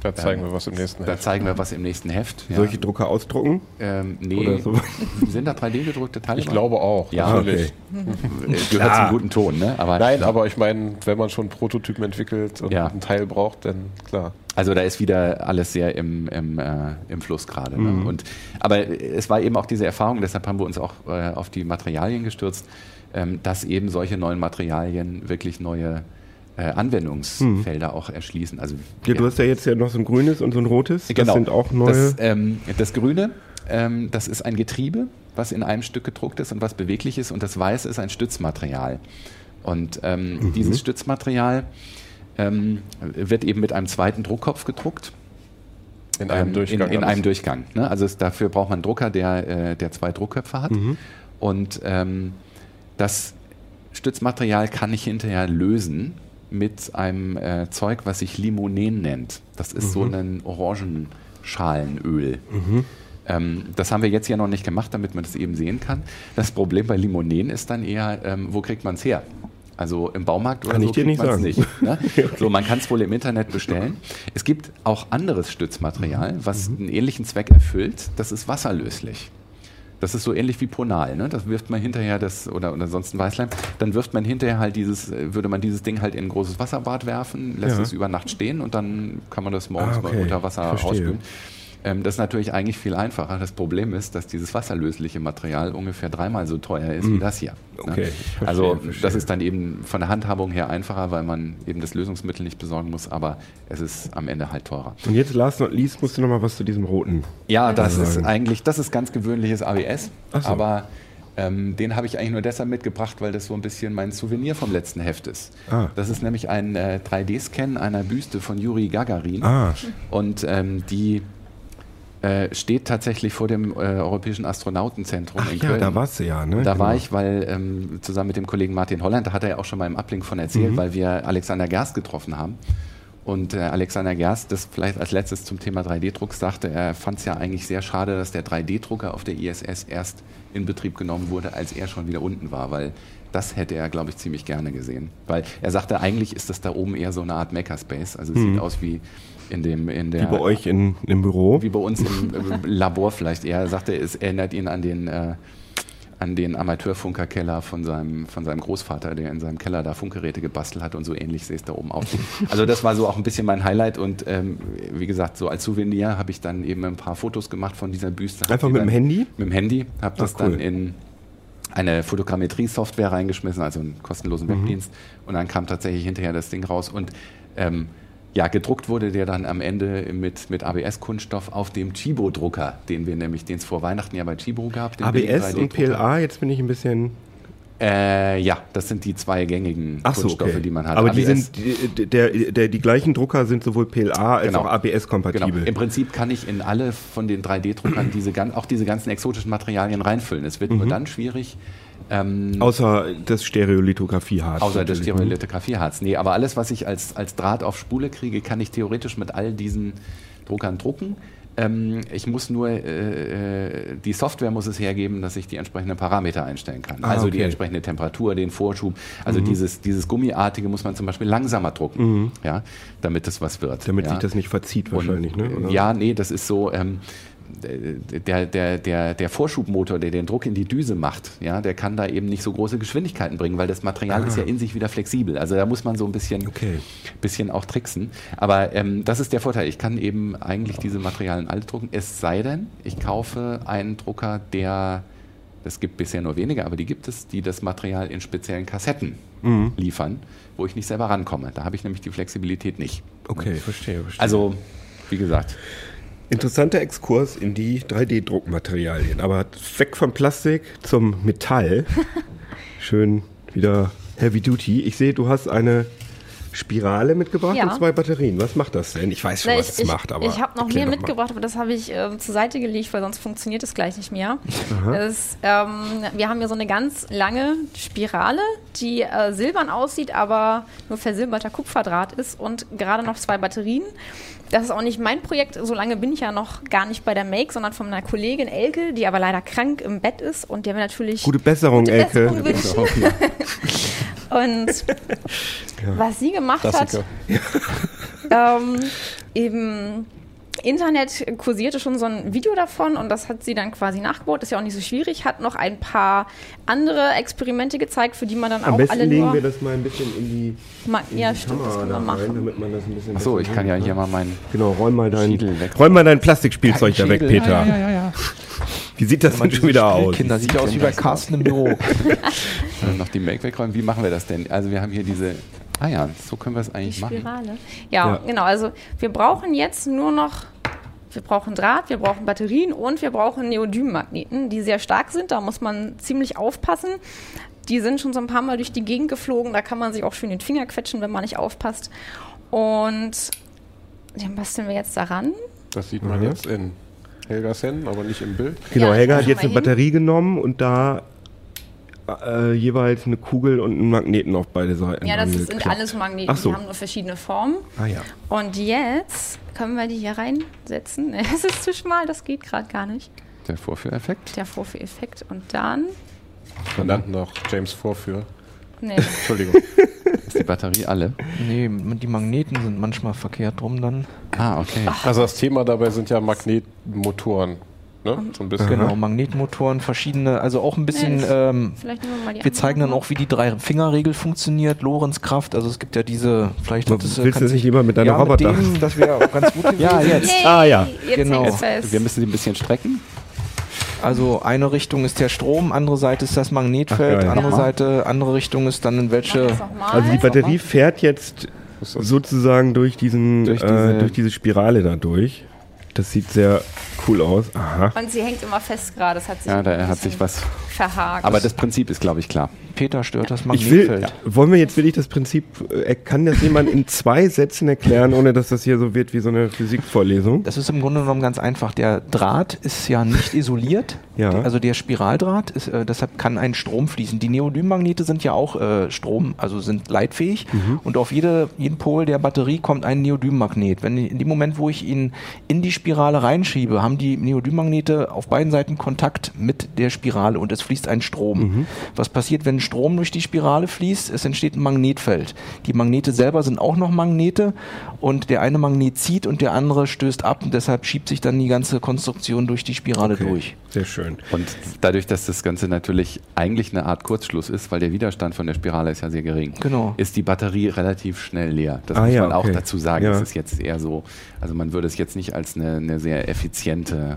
Da zeigen wir was im nächsten Da Heft. zeigen wir was im nächsten Heft. ja. Solche Drucker ausdrucken? ähm, nee, Oder so. sind da 3D-gedruckte Teile? Ich glaube auch, Ja, natürlich. Äh, gehört zum guten Ton, ne? Aber Nein, aber ich meine, wenn man schon Prototypen entwickelt und Ja. einen Teil braucht, dann klar. Also da ist wieder alles sehr im, im, äh, im Fluss gerade. Ne? Mhm. Und, aber es war eben auch diese Erfahrung, deshalb haben wir uns auch äh, auf die Materialien gestürzt, ähm, dass eben solche neuen Materialien wirklich neue äh, Anwendungsfelder auch erschließen. Also Mhm. Ja, du hast ja jetzt ja noch so ein grünes und so ein rotes. Das Genau. sind auch neue. Das, ähm, das Grüne, ähm, das ist ein Getriebe, was in einem Stück gedruckt ist und was beweglich ist. Und das Weiße ist ein Stützmaterial. Und ähm, Mhm. dieses Stützmaterial ähm, wird eben mit einem zweiten Druckkopf gedruckt. In einem Ähm, Durchgang. In, in einem Durchgang. Ne? Also es, dafür braucht man einen Drucker, der, äh, der zwei Druckköpfe hat. Und ähm, das Stützmaterial kann ich hinterher lösen mit einem äh, Zeug, was sich Limonen nennt. Das ist so ein Orangenschalenöl. Ähm, das haben wir jetzt ja noch nicht gemacht, damit man das eben sehen kann. Das Problem bei Limonen ist dann eher, ähm, wo kriegt man es her? Also im Baumarkt oder Kann so ich dir kriegt nicht sagen. nicht. Ne? So, man kann es wohl im Internet bestellen. Es gibt auch anderes Stützmaterial, was einen ähnlichen Zweck erfüllt. Das ist wasserlöslich. Das ist so ähnlich wie Ponal, ne? Das wirft man hinterher das oder, oder sonst ein Weißleim. Dann wirft man hinterher halt dieses, äh, würde man dieses Ding halt in ein großes Wasserbad werfen, lässt Ja. es über Nacht stehen und dann kann man das morgens Ah, okay. mal unter Wasser ausspülen. Ähm, das ist natürlich eigentlich viel einfacher. Das Problem ist, dass dieses wasserlösliche Material ungefähr dreimal so teuer ist wie das hier. Okay, Ne? ich verstehe, also verstehe. das ist dann eben von der Handhabung her einfacher, weil man eben das Lösungsmittel nicht besorgen muss, aber es ist am Ende halt teurer. und jetzt, last not least, musst du noch mal was zu diesem roten. Ja, das sagen. ist eigentlich, das ist ganz gewöhnliches ABS, so. aber ähm, den habe ich eigentlich nur deshalb mitgebracht, weil das so ein bisschen mein Souvenir vom letzten Heft ist. Ah. Das ist nämlich ein äh, 3D-Scan einer Büste von Juri Gagarin Ah, und ähm, die äh, steht tatsächlich vor dem äh, Europäischen Astronautenzentrum ach in ja, Köln. da warst du ja, ne? Da war Genau. ich, weil ähm, zusammen mit dem Kollegen Martin Holland, da hat er ja auch schon mal im Uplink von erzählt, weil wir Alexander Gerst getroffen haben. Und äh, Alexander Gerst, das vielleicht als letztes zum Thema 3D-Druck sagte, er fand es ja eigentlich sehr schade, dass der 3D-Drucker auf der ISS erst in Betrieb genommen wurde, als er schon wieder unten war, weil das hätte er, glaube ich, ziemlich gerne gesehen. Weil er sagte, eigentlich ist das da oben eher so eine Art Makerspace. Also es sieht aus wie in dem, in der Wie bei euch in, im Büro. wie bei uns im, Labor vielleicht eher. Er sagte, es erinnert ihn an den, äh, an den Amateurfunkerkeller von seinem, von seinem Großvater, der in seinem Keller da Funkgeräte gebastelt hat und so ähnlich sehe es da oben aus. Also das war so auch ein bisschen mein Highlight und ähm, wie gesagt, so als Souvenir habe ich dann eben ein paar Fotos gemacht von dieser Büste. Einfach mit dem Handy? Mit dem Handy, habe das cool. dann in eine Fotogrammetrie-Software reingeschmissen, also einen kostenlosen Mhm. Webdienst. Und dann kam tatsächlich hinterher das Ding raus. Und ähm, ja, gedruckt wurde der dann am Ende mit, mit ABS-Kunststoff auf dem Chibo-Drucker, den wir nämlich, den es vor Weihnachten ja bei Chibo gab. ABS und 3D-Drucker. PLA, jetzt bin ich ein bisschen. Äh, ja, das sind die zwei gängigen Ach so, Kunststoffe, okay. die man hat. Aber die ABS sind, die, der, der, die gleichen Drucker sind sowohl PLA als Genau. auch ABS-kompatibel. Genau. Im Prinzip kann ich in alle von den 3D-Druckern diese, auch diese ganzen exotischen Materialien reinfüllen. Es wird Mhm. nur dann schwierig, ähm, Außer das Stereolithografie-Harz. Außer das ne? Stereolithografieharz. Nee, aber alles, was ich als, als Draht auf Spule kriege, kann ich theoretisch mit all diesen Druckern drucken. Ähm, ich muss nur, äh, äh, die Software muss es hergeben, dass ich die entsprechenden Parameter einstellen kann. Ah, also die okay. Mhm. entsprechende Temperatur, den Vorschub. Also dieses, dieses Gummiartige muss man zum Beispiel langsamer drucken, ja, damit es was wird. Damit ja. sich das nicht verzieht Und, wahrscheinlich, ne? Oder? Ja, nee, das ist so. Ähm, der, der, der, der Vorschubmotor, der den Druck in die Düse macht, ja, der kann da eben nicht so große Geschwindigkeiten bringen, weil das Material ist ja in sich wieder flexibel. Also da muss man so ein bisschen, Ah. Okay. bisschen auch tricksen. Aber ähm, das ist der Vorteil. Ich kann eben eigentlich diese Materialien alle drucken, es sei denn, ich kaufe einen Drucker, der, es gibt bisher nur wenige, aber die gibt es, die das Material in speziellen Kassetten Mhm. liefern, wo ich nicht selber rankomme. Da habe ich nämlich die Flexibilität nicht. Okay, verstehe, verstehe. Also, wie gesagt, Interessanter Exkurs in die 3D-Druckmaterialien. Aber weg vom Plastik zum Metall. Schön wieder Heavy Duty. Ich sehe, du hast eine Spirale mitgebracht Ja. und zwei Batterien. Was macht das denn? Ich weiß schon, Na, was ich es macht, aber. ich habe noch mehr mitgebracht, aber das habe ich äh, zur Seite gelegt, weil sonst funktioniert es gleich nicht mehr. Das, ähm, wir haben hier so eine ganz lange Spirale, die äh, silbern aussieht, aber nur versilberter Kupferdraht ist und gerade noch zwei Batterien. Das ist auch nicht mein Projekt, so lange bin ich ja noch gar nicht bei der Make, sondern von meiner Kollegin Elke, die aber leider krank im Bett ist und der wir natürlich Gute Besserung, Gute Elke. Besserung. Und was sie gemacht Klassiker. hat, ähm, im Internet kursierte schon so ein Video davon und das hat sie dann quasi nachgebaut. Ist ja auch nicht so schwierig. Hat noch ein paar andere Experimente gezeigt, für die man dann Am auch besten alle legen nur. wir das mal ein bisschen in die, Ma in ja, die stimmt, das Kamera kann da man rein, machen. damit man das ein bisschen Achso, ich kann ja hier mal meinen. Genau, räum mal dein, räum mal dein Plastikspielzeug da weg. Peter. Ja, ja, ja. Wie sieht das denn schon wieder aus? Kinder, sieht ja aus wie bei Carsten im Büro. Noch die Make wegräumen. Wie machen wir das denn? Also wir haben hier diese. Ah ja, so können wir es eigentlich Die machen. Spirale. Ja, Ja. genau. Also wir brauchen jetzt nur noch, wir brauchen Draht, wir brauchen Batterien und wir brauchen Neodym-Magneten, die sehr stark sind. Da muss man ziemlich aufpassen. Die sind schon so ein paar Mal durch die Gegend geflogen. Da kann man sich auch schön den Finger quetschen, wenn man nicht aufpasst. Und den basteln wir jetzt daran. Das sieht man Mhm. jetzt in Helgas Händen, aber nicht im Bild. Genau, Ja, Helga hat jetzt eine hin. Batterie genommen und da äh, jeweils eine Kugel und einen Magneten auf beide Seiten. Ja, das sind geklappt. alles Magneten. Ach so. Die haben nur verschiedene Formen. Ah ja. Und jetzt können wir die hier reinsetzen. Es ist zu schmal, das geht gerade gar nicht. Der Vorführeffekt. Der Vorführeffekt. Und dann. Wir nannten noch James Vorführ. Nee. Entschuldigung. Ist die Batterie alle? Nee, die Magneten sind manchmal verkehrt rum dann. Ah, okay. Also das Thema dabei sind ja Magnetmotoren. Ne? So ein bisschen. Genau, Magnetmotoren, verschiedene, also auch ein bisschen. Nee, ähm, Vielleicht nehmen wir mal die wir zeigen dann auch, wie die Drei-Finger-Regel funktioniert, Lorentzkraft. Also es gibt ja diese, vielleicht Willst das, du das nicht lieber mit deiner ja, Roboter? Mit dem, das wäre auch ganz gut. Ja, jetzt. Yay, Ah, ja. Jetzt Genau. Wir müssen sie ein bisschen strecken. Also eine Richtung ist der Strom, andere Seite ist das Magnetfeld, Ach, geil. andere Ja. Seite, andere Richtung ist dann in welche. Also die Batterie fährt jetzt sozusagen durch diesen Durch diese- diese, äh, durch diese Spirale da durch. Das sieht sehr cool aus. Aha. Und sie hängt immer fest gerade. Das hat sich, Ja, da hat sich was. verhakt. Aber das Prinzip ist, glaube ich, klar. Peter stört das Ich will, Magnetfeld. wollen wir jetzt wirklich das Prinzip, äh, kann das jemand in zwei Sätzen erklären, ohne dass das hier so wird wie so eine Physikvorlesung? Das ist im Grunde genommen ganz einfach. Der Draht ist ja nicht isoliert. Ja. Die- Also der Spiraldraht, ist, äh, deshalb kann ein Strom fließen. Die Neodym-Magnete sind ja auch äh, Strom, also sind leitfähig. Mhm. Und auf jede, jeden Pol der Batterie kommt ein Neodym-Magnet. Wenn in dem Moment, wo ich ihn in die Spirale reinschiebe, haben die Neodym-Magnete auf beiden Seiten Kontakt mit der Spirale und es fließt ein Strom. Mhm. Was passiert, wenn Strom durch die Spirale fließt? Es entsteht ein Magnetfeld. Die Magnete selber sind auch noch Magnete und der eine Magnet zieht und der andere stößt ab und deshalb schiebt sich dann die ganze Konstruktion durch die Spirale durch. Sehr schön. Und dadurch, dass das Ganze natürlich eigentlich eine Art Kurzschluss ist, weil der Widerstand von der Spirale ist ja sehr gering, Genau. ist die Batterie relativ schnell leer. Das Ah muss ja, man auch okay. dazu sagen. Ja. Das ist jetzt eher so, also man würde es jetzt nicht als eine, eine sehr effiziente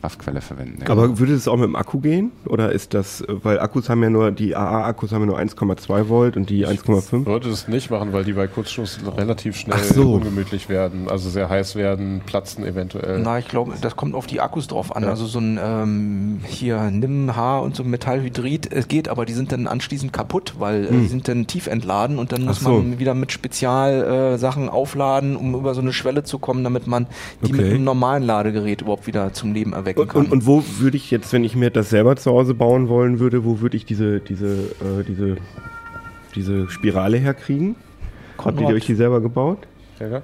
Kraftquelle verwenden. Aber würde es auch mit dem Akku gehen? Oder ist das, äh, weil Akkus haben ja nur, die AA-Akkus haben ja nur 1,2 Volt und die 1,5? Ich würde es nicht machen, weil die bei Kurzschluss relativ schnell so. ungemütlich werden, also sehr heiß werden, platzen eventuell. Na, ich glaube, das kommt auf die Akkus drauf an. Also so ein ähm, hier Nimm H und so ein Metallhydrid, es geht, aber die sind dann anschließend kaputt, weil äh, die sind dann tief entladen und dann muss Hm. So. man wieder mit Spezialsachen äh, aufladen, um über so eine Schwelle zu kommen, damit man die mit Okay. einem normalen Ladegerät überhaupt wieder zum Leben erwecken Und, kann. und, und wo würde ich jetzt, wenn ich mir das selber zu Hause bauen wollen würde, wo würde ich diese, diese, äh, diese, diese Spirale herkriegen? Habt ihr Konrad, euch die selber gebaut? Helga?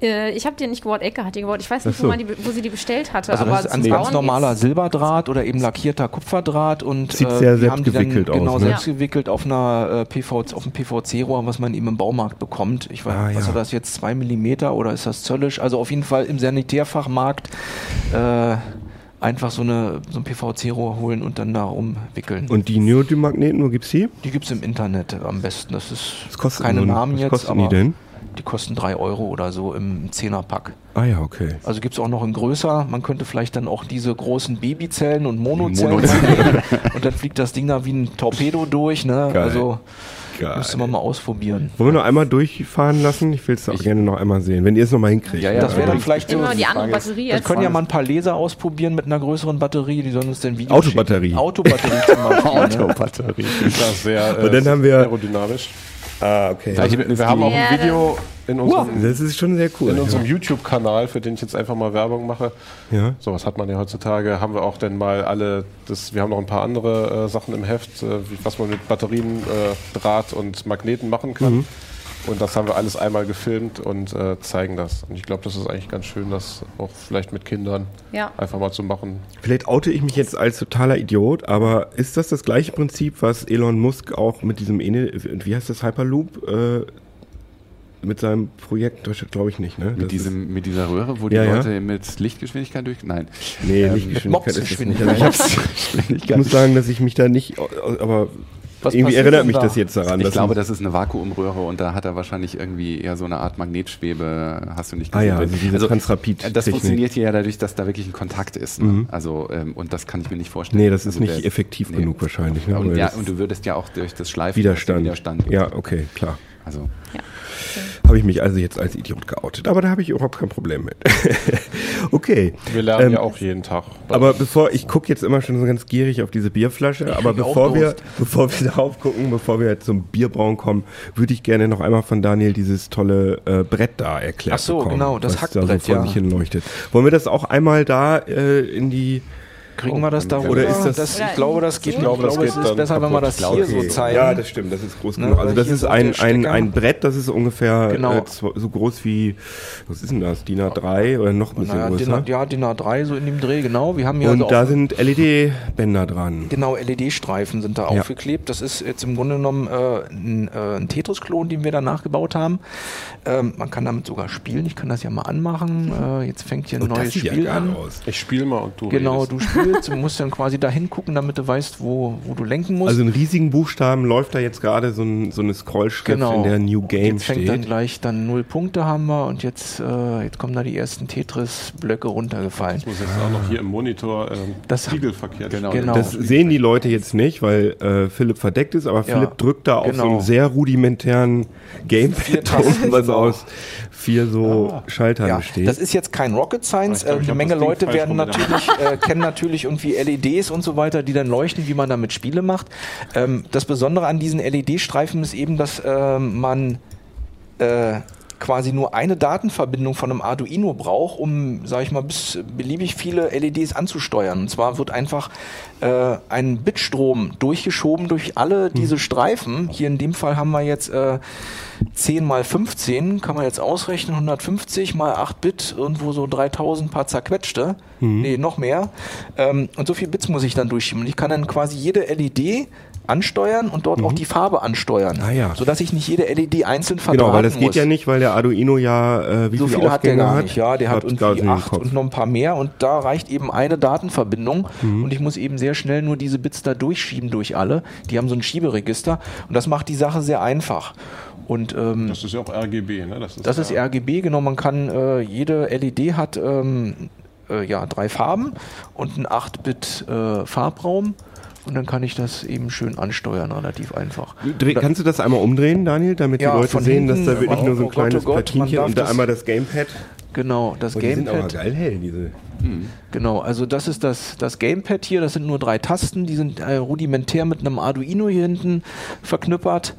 Äh, ich habe die nicht gebaut, Ecke hat die gebaut. Ich weiß nicht, wo, so. man die, wo sie die bestellt hatte. also aber das ist ein ganz normaler. Silberdraht oder eben lackierter Kupferdraht und Sieht äh, sehr wir haben die dann selbstgewickelt aus, Genau, ne? selbst gewickelt auf einer äh, PV, auf einem PVC-Rohr, was man eben im Baumarkt bekommt. Ich weiß, Ah, was ja. war das jetzt, zwei Millimeter oder ist das zöllisch? Also auf jeden Fall im Sanitärfachmarkt äh, einfach so, eine, so ein PVC-Rohr holen und dann da rumwickeln. Und die Neodym-Magneten, wo gibt's die? die gibt's im Internet am besten. Das ist Was kostet keine nun- Namen was jetzt, kosten aber die denn? die kosten drei Euro oder so im Zehnerpack. Ah ja, okay. Also gibt es auch noch in größer. Man könnte vielleicht dann auch diese großen Babyzellen und Monozellen Monozellen. und dann fliegt das Ding da wie ein Torpedo durch. Ne? Geil. Also Geil. müsste man mal ausprobieren. Wollen wir noch einmal durchfahren lassen? Ich will es auch gerne noch einmal sehen, wenn ihr es noch mal hinkriegt. Ja, ja, Das wäre dann vielleicht so. Immer die andere Batterie Das jetzt. können ja mal ein paar Laser ausprobieren mit einer größeren Batterie, die sollen uns dann Videos Autobatterie. schicken. Autobatterie zum Beispiel. ne? Autobatterie. Ist das sehr Und dann haben wir- aerodynamisch. Ah, okay. Also wir, haben auch ein Video in unserem, Das ist schon sehr cool. in unserem ja. YouTube-Kanal, für den ich jetzt einfach mal Werbung mache. Ja. Sowas hat man ja heutzutage. Haben wir auch denn mal alle, das, wir haben noch ein paar andere äh, Sachen im Heft, äh, wie, was man mit Batterien, äh, Draht und Magneten machen kann. Und das haben wir alles einmal gefilmt und äh, zeigen das. Und ich glaube, das ist eigentlich ganz schön, das auch vielleicht mit Kindern Ja. einfach mal zu machen. Vielleicht oute ich mich jetzt als totaler Idiot, aber ist das das gleiche Prinzip, was Elon Musk auch mit diesem, wie heißt das, Hyperloop, äh, mit seinem Projekt, glaube ich nicht, ne? Mit, Das diesem, mit dieser Röhre, wo die Ja, ja. Leute mit Lichtgeschwindigkeit durch. Nein. nee, ähm, Lichtgeschwindigkeit ist es nicht. Also ich muss sagen, dass ich mich da nicht, aber Was irgendwie erinnert mich da? das jetzt daran. Ich glaube, das ist eine Vakuumröhre und da hat er wahrscheinlich irgendwie eher so eine Art Magnetschwebe, hast du nicht Ah ja, gesehen. also diese Transrapid äh, Das funktioniert hier ja dadurch, dass da wirklich ein Kontakt ist. Ne? Mhm. Also, ähm, und das kann ich mir nicht vorstellen. Nee, das ist Also nicht effektiv nee. genug wahrscheinlich. Ne? Und, ja, und du würdest ja auch durch das Schleifen Widerstand. Widerstand. Ja, okay, klar. Also, Habe ich mich also jetzt als Idiot geoutet, aber da habe ich überhaupt kein Problem mit. okay. Wir lernen Ähm, ja auch jeden Tag. Aber bevor, ich gucke jetzt immer schon so ganz gierig auf diese Bierflasche, aber krieg auch bevor wir, Durst. bevor wir darauf gucken, bevor wir zum Bierbrauen kommen, würde ich gerne noch einmal von Daniel dieses tolle äh, Brett da erklärt Ach so, bekommen, genau, das was Hackbrett, da so vor ja. sich hin leuchtet. Wollen wir das auch einmal da äh, in die Kriegen wir das da Oder ist das- ich glaube, das geht. Ich Ich glaube, das es geht ist dann besser, wenn wir das kaputt. hier Okay. so zeigen. Ja, das stimmt, das ist groß Ne, genug. weil Also das ist so ein, ein, ein Brett, das ist ungefähr Genau. äh, so so groß wie, was ist denn das, DIN A3 oder noch ein bisschen Naja, größer. DIN, ja, DIN A3, so in dem Dreh, genau. Wir haben hier Und also da sind LED-Bänder dran. Genau, LED-Streifen sind da Ja. aufgeklebt. Das ist jetzt im Grunde genommen äh, ein, äh, ein Tetris-Klon, den wir da nachgebaut haben. Ähm, man kann damit sogar spielen. Ich kann das ja mal anmachen. Äh, jetzt fängt hier ein Und neues das sieht Spiel ja an. aus. Ich spiele mal und du Genau, redest. du spielst, du musst dann quasi da hingucken, damit du weißt, wo, wo du lenken musst. Also in riesigen Buchstaben läuft da jetzt gerade so, ein, so eine Scrollschrift, Genau. in der New Game jetzt fängt dann steht. gleich dann null Punkte haben wir und jetzt, äh, jetzt kommen da die ersten Tetris-Blöcke runtergefallen. Ich muss jetzt auch noch hier im Monitor ähm, Das- spiegelverkehrt Genau. Genau. Das sehen die Leute jetzt nicht, weil äh, Philipp verdeckt ist, aber Ja, Philipp drückt da auf so genau. einem sehr rudimentären Gamepad Tasten, was genau. aus vier so Schaltern Ja, besteht. das ist jetzt kein Rocket Science. Ich glaub, Äh, eine Menge Leute werden natürlich, äh, kennen natürlich irgendwie LEDs und so weiter, die dann leuchten, wie man damit Spiele macht. Ähm, das Besondere an diesen LED-Streifen ist eben, dass ähm, man äh, quasi nur eine Datenverbindung von einem Arduino braucht, um, sage ich mal, bis beliebig viele LEDs anzusteuern. Und zwar wird einfach äh, ein Bitstrom durchgeschoben durch alle diese Streifen. Hier in dem Fall haben wir jetzt äh, 10 mal 15, kann man jetzt ausrechnen, 150 mal 8 Bit, irgendwo so 3000 paar zerquetschte. Nee, noch mehr. Ähm, und so viel Bits muss ich dann durchschieben. Und ich kann dann quasi jede LED ansteuern und dort auch die Farbe ansteuern. Ah ja. Sodass ich nicht jede LED einzeln verdrahten genau, weil das geht muss. ja nicht, weil der Arduino ja, äh, wie So viele viele hat der gar hat? nicht, ja. Der hat gerade irgendwie acht und noch ein paar mehr und da reicht eben eine Datenverbindung Mhm. und ich muss eben sehr schnell nur diese Bits da durchschieben durch alle. Die haben so ein Schieberegister und das macht die Sache sehr einfach. Und ähm, Das ist ja auch RGB, ne? Das ist, das ist ja, RGB, genau. Man kann, äh, jede LED hat ähm, äh, ja, drei Farben und einen 8-Bit äh, Farbraum. Und dann kann ich das eben schön ansteuern, relativ einfach. Dreh, kannst du das einmal umdrehen, Daniel, damit Ja, die Leute sehen, dass da wirklich oh, nur so ein oh Gott, kleines oh Gott, man Platinchen und da einmal das Gamepad. Genau, das Oh, die sind aber Gamepad. geil hell, diese. Genau, also das ist das, das Gamepad hier, das sind nur drei Tasten, die sind äh, rudimentär mit einem Arduino hier hinten verknüppert.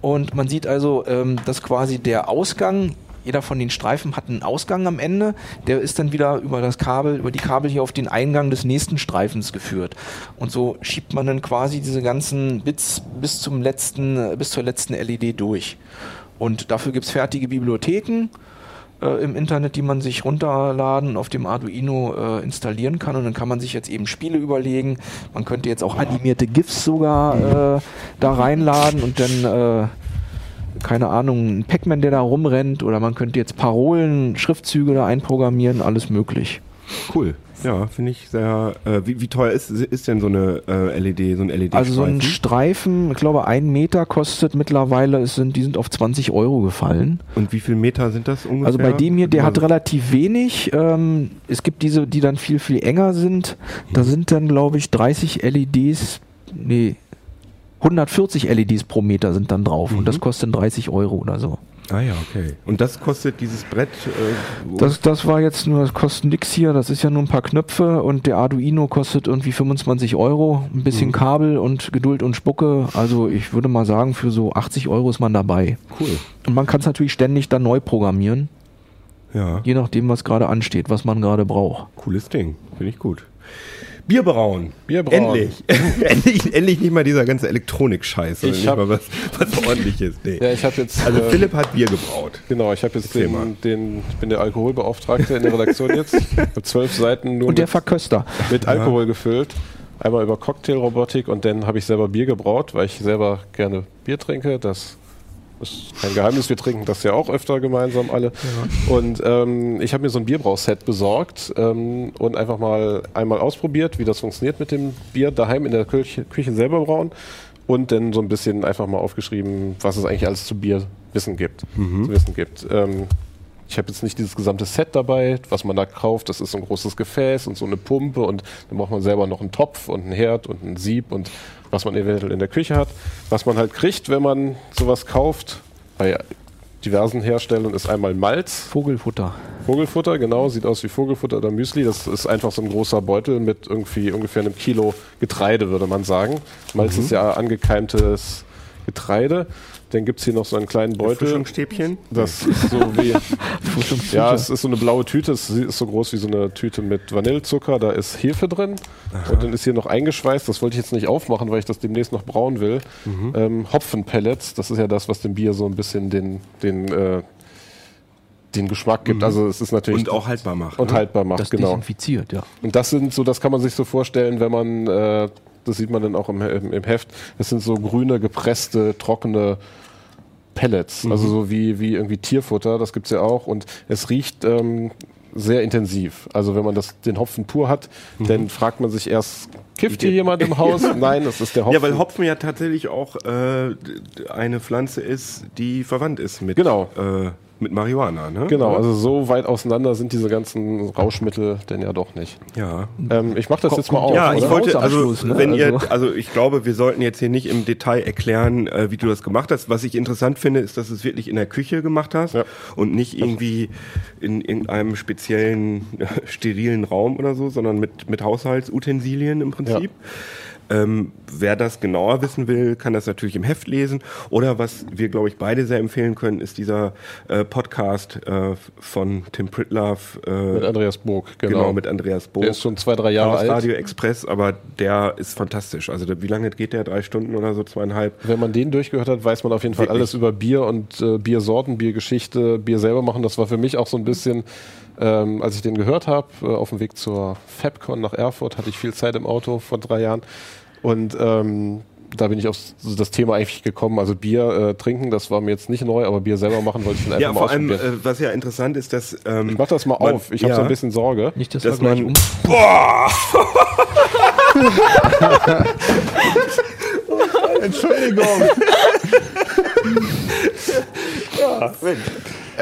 Und man sieht also, ähm, dass quasi der Ausgang, jeder von den Streifen hat einen Ausgang am Ende, der ist dann wieder über das Kabel, über die Kabel hier auf den Eingang des nächsten Streifens geführt. Und so schiebt man dann quasi diese ganzen Bits bis zum letzten, bis zur letzten LED durch. Und dafür gibt's fertige Bibliotheken äh, im Internet, die man sich runterladen auf dem Arduino äh, installieren kann. Und dann kann man sich jetzt eben Spiele überlegen. Man könnte jetzt auch animierte GIFs sogar äh, da reinladen und dann, äh, keine Ahnung, ein Pac-Man, der da rumrennt. Oder man könnte jetzt Parolen, Schriftzüge da einprogrammieren, alles möglich. Cool. Ja, finde ich sehr. Äh, wie, wie teuer ist, ist denn so eine äh, LED, so ein LED? Also so ein Streifen, ich glaube, ein Meter kostet mittlerweile, es sind, die sind auf 20 Euro gefallen. Und wie viel Meter sind das ungefähr? Also bei dem hier, der hat Also- relativ wenig. Ähm, es gibt diese, die dann viel, viel enger sind. Mhm. Da sind dann, glaube ich, 30 LEDs, nee, 140 LEDs pro Meter sind dann drauf. Mhm. Und das kostet dann 30 Euro oder so. Ah ja, okay. Und das kostet dieses Brett. Äh, Das, das war jetzt nur, das kostet nix hier. Das ist ja nur ein paar Knöpfe und der Arduino kostet irgendwie 25 Euro. Ein bisschen Mhm. Kabel und Geduld und Spucke. Also ich würde mal sagen, für so 80 Euro ist man dabei. cool. Und man kann es natürlich ständig dann neu programmieren. Ja, Je nachdem, was gerade ansteht, was man gerade braucht. cooles Ding. Finde ich gut. Bierbrauen. Bierbrauen. Endlich. endlich. Endlich nicht mal dieser ganze Elektronik-Scheiß, sondern Ich nicht hab- mal was, was ordentliches. Nee. Ja, ich habe jetzt. Also äh, Philipp hat Bier gebraut. Genau, ich habe jetzt Erzähl mal. den, den, ich bin der Alkoholbeauftragte in der Redaktion jetzt. Ich zwölf Seiten nur Und der mit, Verköster. mit Alkohol gefüllt. Einmal über Cocktailrobotik und dann habe ich selber Bier gebraut, weil ich selber gerne Bier trinke. Das ist kein Geheimnis, wir trinken das ja auch öfter gemeinsam alle. Und ähm, ich habe mir so ein Bierbrauset besorgt ähm, und einfach mal einmal ausprobiert, wie das funktioniert mit dem Bier daheim in der Küche, Küche selber brauen. Und dann so ein bisschen einfach mal aufgeschrieben, was es eigentlich alles zu Bier wissen gibt. Zu wissen gibt. Ähm, ich habe jetzt nicht dieses gesamte Set dabei, was man da kauft. Das ist so ein großes Gefäß und so eine Pumpe und dann braucht man selber noch einen Topf und einen Herd und ein Sieb und was man eventuell in der Küche hat. Was man halt kriegt, wenn man sowas kauft, bei diversen Herstellern, ist einmal Malz, Vogelfutter. Vogelfutter, genau, sieht aus wie Vogelfutter oder Müsli. Das ist einfach so ein großer Beutel mit irgendwie ungefähr einem Kilo Getreide, würde man sagen. Malz ist ja angekeimtes Getreide. Dann gibt es hier noch so einen kleinen Beutel. Frischungsstäbchen. Das ist so wie. ja, es ist so eine blaue Tüte. Es ist so groß wie so eine Tüte mit Vanillezucker. Da ist Hefe drin. Und dann ist hier noch eingeschweißt. Das wollte ich jetzt nicht aufmachen, weil ich das demnächst noch brauen will. Ähm, Hopfenpellets. Das ist ja das, was dem Bier so ein bisschen den, den, äh, den Geschmack gibt. Also es ist natürlich. Und auch haltbar macht. und ne? haltbar macht, Das genau. desinfiziert, ja. Und das sind so, das kann man sich so vorstellen, wenn man, äh, das sieht man dann auch im, im, im Heft, das sind so grüne, gepresste, trockene Pellets, also so wie, wie irgendwie Tierfutter, das gibt's ja auch. Und es riecht ähm, sehr intensiv. Also wenn man das, den Hopfen pur hat, dann fragt man sich erst, kifft hier jemand im Haus? Nein, das ist der Hopfen. Ja, weil Hopfen ja tatsächlich auch äh, eine Pflanze ist, die verwandt ist mit, Genau. äh, mit Marihuana. Ne? Genau, also so weit auseinander sind diese ganzen Rauschmittel denn ja doch nicht. Ja. Ähm, ich mache das Ko- jetzt mal auf. Ja, ich oder? wollte, also, ne? wenn ihr, Also- also ich glaube, wir sollten jetzt hier nicht im Detail erklären, äh, wie du das gemacht hast. Was ich interessant finde, ist, dass du es wirklich in der Küche gemacht hast Ja. und nicht irgendwie in, in einem speziellen äh, sterilen Raum oder so, sondern mit, mit Haushaltsutensilien im Prinzip. Ähm, wer das genauer wissen will, kann das natürlich im Heft lesen. Oder was wir, glaube ich, beide sehr empfehlen können, ist dieser äh, Podcast äh, von Tim Pritlove. Äh, Mit Andreas Burg, genau. genau. mit Andreas Boog. Der ist schon zwei, drei Jahre alt. Radio Express, aber der ist fantastisch. Also wie lange geht der? Drei Stunden oder so, zweieinhalb? Wenn man den durchgehört hat, weiß man auf jeden Fall Wirklich? alles über Bier und äh, Biersorten, Biergeschichte, Bier selber machen. Das war für mich auch so ein bisschen, ähm, als ich den gehört habe, äh, auf dem Weg zur FabCon nach Erfurt, hatte ich viel Zeit im Auto vor drei Jahren. Und ähm, da bin ich auf so das Thema eigentlich gekommen. Also Bier äh, trinken, das war mir jetzt nicht neu, aber Bier selber machen wollte ich dann einfach Ja, mal vor allem, äh, was ja interessant ist, dass ähm, ich mach das mal man- auf. Ich habe ja. so ein bisschen Sorge. Nicht, dass, Dass man- um. Entschuldigung.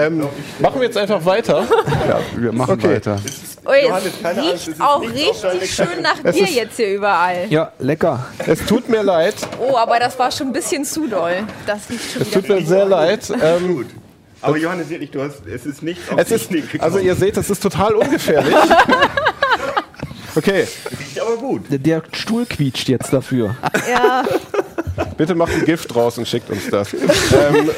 Ähm, machen wir jetzt einfach weiter. Ja, wir machen Okay. weiter. Oh, es riecht auch richtig schön nach Bier jetzt hier überall. Ja, lecker. Es tut mir leid. Oh, aber das war schon ein bisschen zu doll. Das riecht schon Es tut mir sehr leid. Ähm. Aber Johannes, wirklich, du hast, es ist nicht auf Es ist, gekommen. also ihr seht, es ist total ungefährlich. Okay, riecht aber gut. Der- Der Stuhl quietscht jetzt dafür. Ja, bitte macht ein Gift raus und schickt uns das. ähm,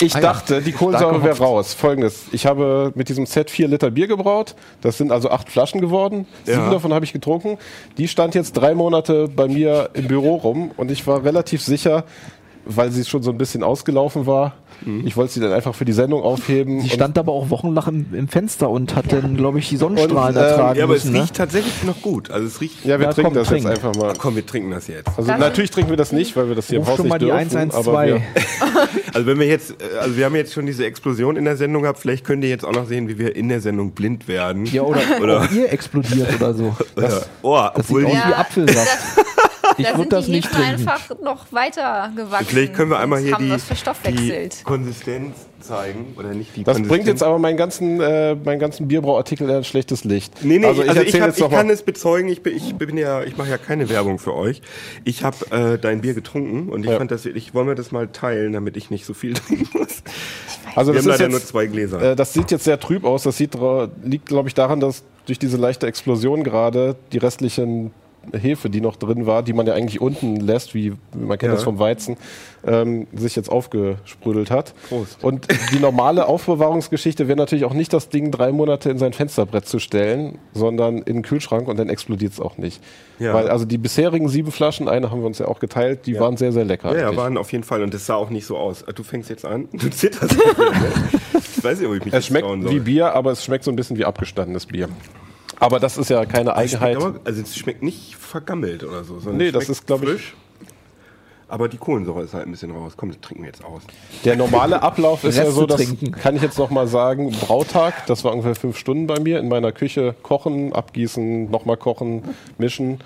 ich Ah dachte, die Kohlensäure wäre raus. Folgendes, ich habe mit diesem Set vier Liter Bier gebraut. Das sind also acht Flaschen geworden. Sieben Ja. davon habe ich getrunken. Die stand jetzt drei Monate bei mir im Büro rum und ich war relativ sicher, weil sie schon so ein bisschen ausgelaufen war. Ich wollte sie dann einfach für die Sendung aufheben. Sie stand aber auch wochenlang im, im Fenster und hat dann, glaube ich, die Sonnenstrahlen Und, ähm, ertragen Ja, aber müssen. es ne? riecht tatsächlich noch gut. Also es riecht. ja, wir Ja, trinken komm, das trink. jetzt einfach mal. Komm, wir trinken das jetzt. Also Das- natürlich trinken wir das nicht, weil wir das hier im Haus schon nicht mal die dürfen. 112. Aber wir, Also wenn wir jetzt, äh, also wir haben jetzt schon diese Explosion in der Sendung gehabt, vielleicht könnt ihr jetzt auch noch sehen, wie wir in der Sendung blind werden. ja, oder, Oder- ihr explodiert oder so. Oder, oh, Das sieht obwohl aus die, Ja. wie Apfelsaft. Ich da würde sind das die nicht Hefen trinken. einfach noch weiter gewachsen. vielleicht können wir einmal hier die, das die. Konsistenz zeigen. Oder nicht die das Konsistenz. bringt jetzt aber meinen ganzen, äh, meinen ganzen Bierbrauartikel in ein schlechtes Licht. Nee, nee, also ich, erzähl hab, jetzt ich kann es bezeugen, ich bin, ich bin ja, ich mache ja keine Werbung für euch. Ich habe äh, dein Bier getrunken und ich Ja. fand das wirklich, wollen wir das mal teilen, damit ich nicht so viel trinken muss. Also Wir das haben ist leider nur jetzt, zwei Gläser. äh, das sieht jetzt sehr trüb aus. Das sieht, dra- liegt, glaube ich, daran, dass durch diese leichte Explosion gerade die restlichen Hefe, die noch drin war, die man ja eigentlich unten lässt, wie man kennt Ja. das vom Weizen, ähm, sich jetzt aufgesprudelt hat. Prost. Und die normale Aufbewahrungsgeschichte wäre natürlich auch nicht das Ding drei Monate in sein Fensterbrett zu stellen, sondern in den Kühlschrank und dann explodiert es auch nicht. Ja. Weil also die bisherigen sieben Flaschen, eine haben wir uns ja auch geteilt, die waren sehr, sehr lecker. Ja, ja, eigentlich. waren auf jeden Fall und das sah auch nicht so aus. Du fängst jetzt an, du zitterst. ich weiß nicht, ob ich mich es schmeckt wie Bier, aber es schmeckt so ein bisschen wie abgestandenes Bier. Aber das ist ja keine Es Eigenheit. aber, also es schmeckt nicht vergammelt oder so. sondern Nee, es das ist, glaub ich- frisch. Aber die Kohlensäure ist halt ein bisschen raus. Komm, das trinken wir jetzt aus. Der normale Ablauf ist ja so, das trinken. kann ich jetzt noch mal sagen, Brautag, das war ungefähr fünf Stunden bei mir in meiner Küche kochen, abgießen, nochmal kochen, mischen,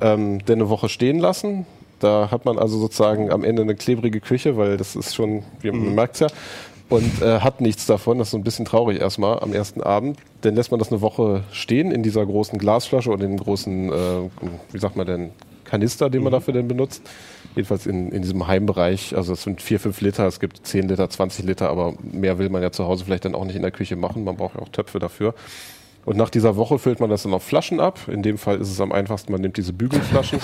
ähm, dann eine Woche stehen lassen. Da hat man also sozusagen am Ende eine klebrige Küche, weil das ist schon, wie man merkt ja, und äh, hat nichts davon. Das ist so ein bisschen traurig erstmal am ersten Abend. Dann lässt man das eine Woche stehen in dieser großen Glasflasche oder in dem großen, äh, wie sagt man denn, Kanister, den man dafür denn benutzt. Jedenfalls in, in diesem Heimbereich. Also es sind vier, fünf Liter, es gibt 10 Liter, 20 Liter, aber mehr will man ja zu Hause vielleicht dann auch nicht in der Küche machen. Man braucht ja auch Töpfe dafür. Und nach dieser Woche füllt man das dann auf Flaschen ab. In dem Fall ist es am einfachsten, man nimmt diese Bügelflaschen,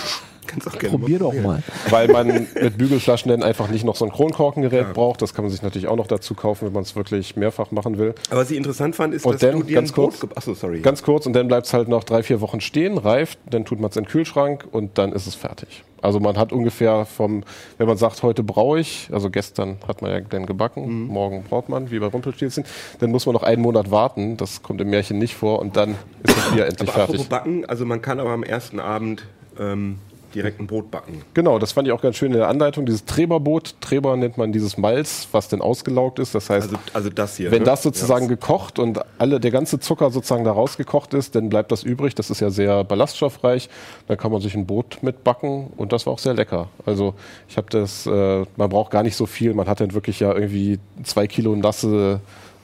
Kannst auch gerne Probier doch mal. weil man mit Bügelflaschen dann einfach nicht noch so ein Kronkorkengerät braucht. Das kann man sich natürlich auch noch dazu kaufen, wenn man es wirklich mehrfach machen will. Aber was ich interessant fand, ist, Und dass dann, du dir ganz Brot kurz, ge- Achso, sorry. Ganz kurz und dann bleibt es halt noch drei, vier Wochen stehen, reift, dann tut man es in den Kühlschrank und dann ist es fertig. Also man hat ungefähr vom, wenn man sagt, heute braue ich, also gestern hat man ja dann gebacken, Mhm. morgen braut man, wie bei Rumpelstilzchen, dann muss man noch einen Monat warten, das kommt im Märchen nicht vor und dann ist das Bier endlich aber fertig. backen, also man kann aber am ersten Abend ähm, direkt ein Brot backen. Genau, das fand ich auch ganz schön in der Anleitung, dieses Treberboot, Treber nennt man dieses Malz, was denn ausgelaugt ist, das heißt, Also, also das hier. Wenn ne? das sozusagen Ja. gekocht und alle, der ganze Zucker sozusagen da rausgekocht ist, dann bleibt das übrig. Das ist ja sehr ballaststoffreich. Dann kann man sich ein Brot mitbacken und das war auch sehr lecker. Also ich habe das, äh, man braucht gar nicht so viel. Man hat dann wirklich ja irgendwie zwei Kilo nasse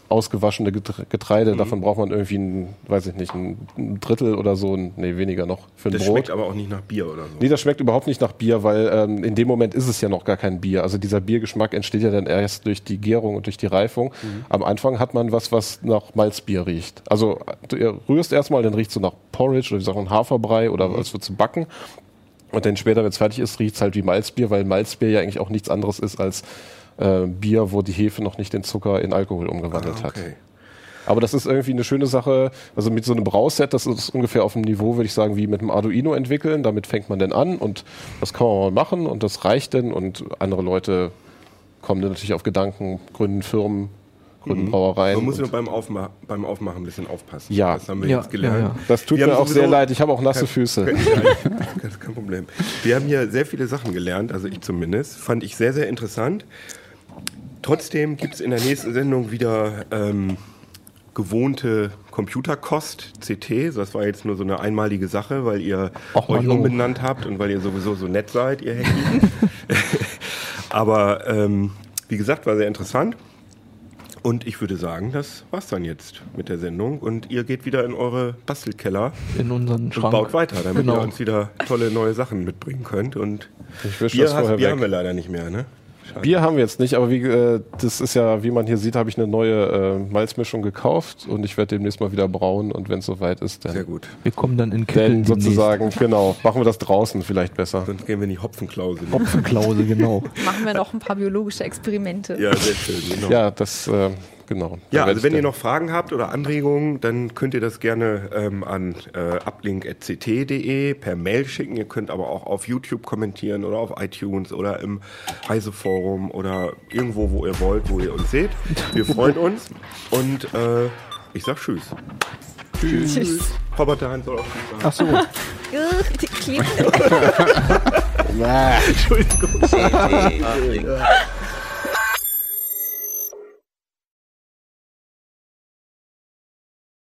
ausgewaschene Getre- Getreide. Mhm. Davon braucht man irgendwie ein, weiß ich nicht, ein Drittel oder so, nee, weniger noch für ein Das Brot. schmeckt aber auch nicht nach Bier oder so. Nee, das schmeckt überhaupt nicht nach Bier, weil ähm, in dem Moment ist es ja noch gar kein Bier. Also dieser Biergeschmack entsteht ja dann erst durch die Gärung und durch die Reifung. Am Anfang hat man was, was nach Malzbier riecht. Also du rührst erstmal, dann riecht es so nach Porridge oder wie sagt man Haferbrei oder als wird zu backen. Und dann später, wenn es fertig ist, riecht es halt wie Malzbier, weil Malzbier ja eigentlich auch nichts anderes ist als äh, Bier, wo die Hefe noch nicht den Zucker in Alkohol umgewandelt Ah, hat. okay. Aber das ist irgendwie eine schöne Sache. Also mit so einem Brauset, das ist ungefähr auf dem Niveau, würde ich sagen, wie mit einem Arduino entwickeln. Damit fängt man dann an und das kann man mal machen und das reicht dann und andere Leute kommen dann natürlich auf Gedanken, gründen Firmen, gründen Brauereien. Man muss nur beim, Aufma beim Aufmachen ein bisschen aufpassen. Ja. Das haben wir Ja, jetzt gelernt. ja, ja. das tut Wir mir auch sehr leid. Ich habe auch nasse Füße. Das ist kein Problem. Wir haben hier sehr viele Sachen gelernt, also ich zumindest. Fand ich sehr, sehr interessant. Trotzdem gibt es in der nächsten Sendung wieder ähm, gewohnte Computerkost, CT. Das war jetzt nur so eine einmalige Sache, weil ihr Ach, euch Mann, oh. umbenannt habt und weil ihr sowieso so nett seid, ihr Hacky. Aber ähm, wie gesagt, war sehr interessant. Und ich würde sagen, das war's dann jetzt mit der Sendung. Und ihr geht wieder in eure Bastelkeller In unseren und Schrank. baut weiter, damit Genau. ihr uns wieder tolle neue Sachen mitbringen könnt. Und Ich wisch Bier, das hast, Bier haben wir leider nicht mehr, ne? Schade. Bier haben wir jetzt nicht, aber wie, äh, das ist ja, wie man hier sieht, habe ich eine neue äh, Malzmischung gekauft und ich werde demnächst mal wieder brauen und wenn es soweit ist, dann, Sehr gut. Wir kommen dann in Kittel dann sozusagen, genau, machen wir das draußen vielleicht besser. Sonst gehen wir in die Hopfenklausel. Hopfenklause, genau. Machen wir noch ein paar biologische Experimente. Ja, sehr schön. Genau. Ja, das, äh, genau. Ja, also wenn ihr noch Fragen habt oder Anregungen, dann könnt ihr das gerne ähm, an äh, uplink.ct.de per Mail schicken. Ihr könnt aber auch auf YouTube kommentieren oder auf iTunes oder im Reiseforum oder irgendwo, wo ihr wollt, wo ihr uns seht. Wir freuen uns und äh, ich sag Tschüss. Tschüss. Robert der Heinz soll auch Tschüss sagen. Ach so. Entschuldigung.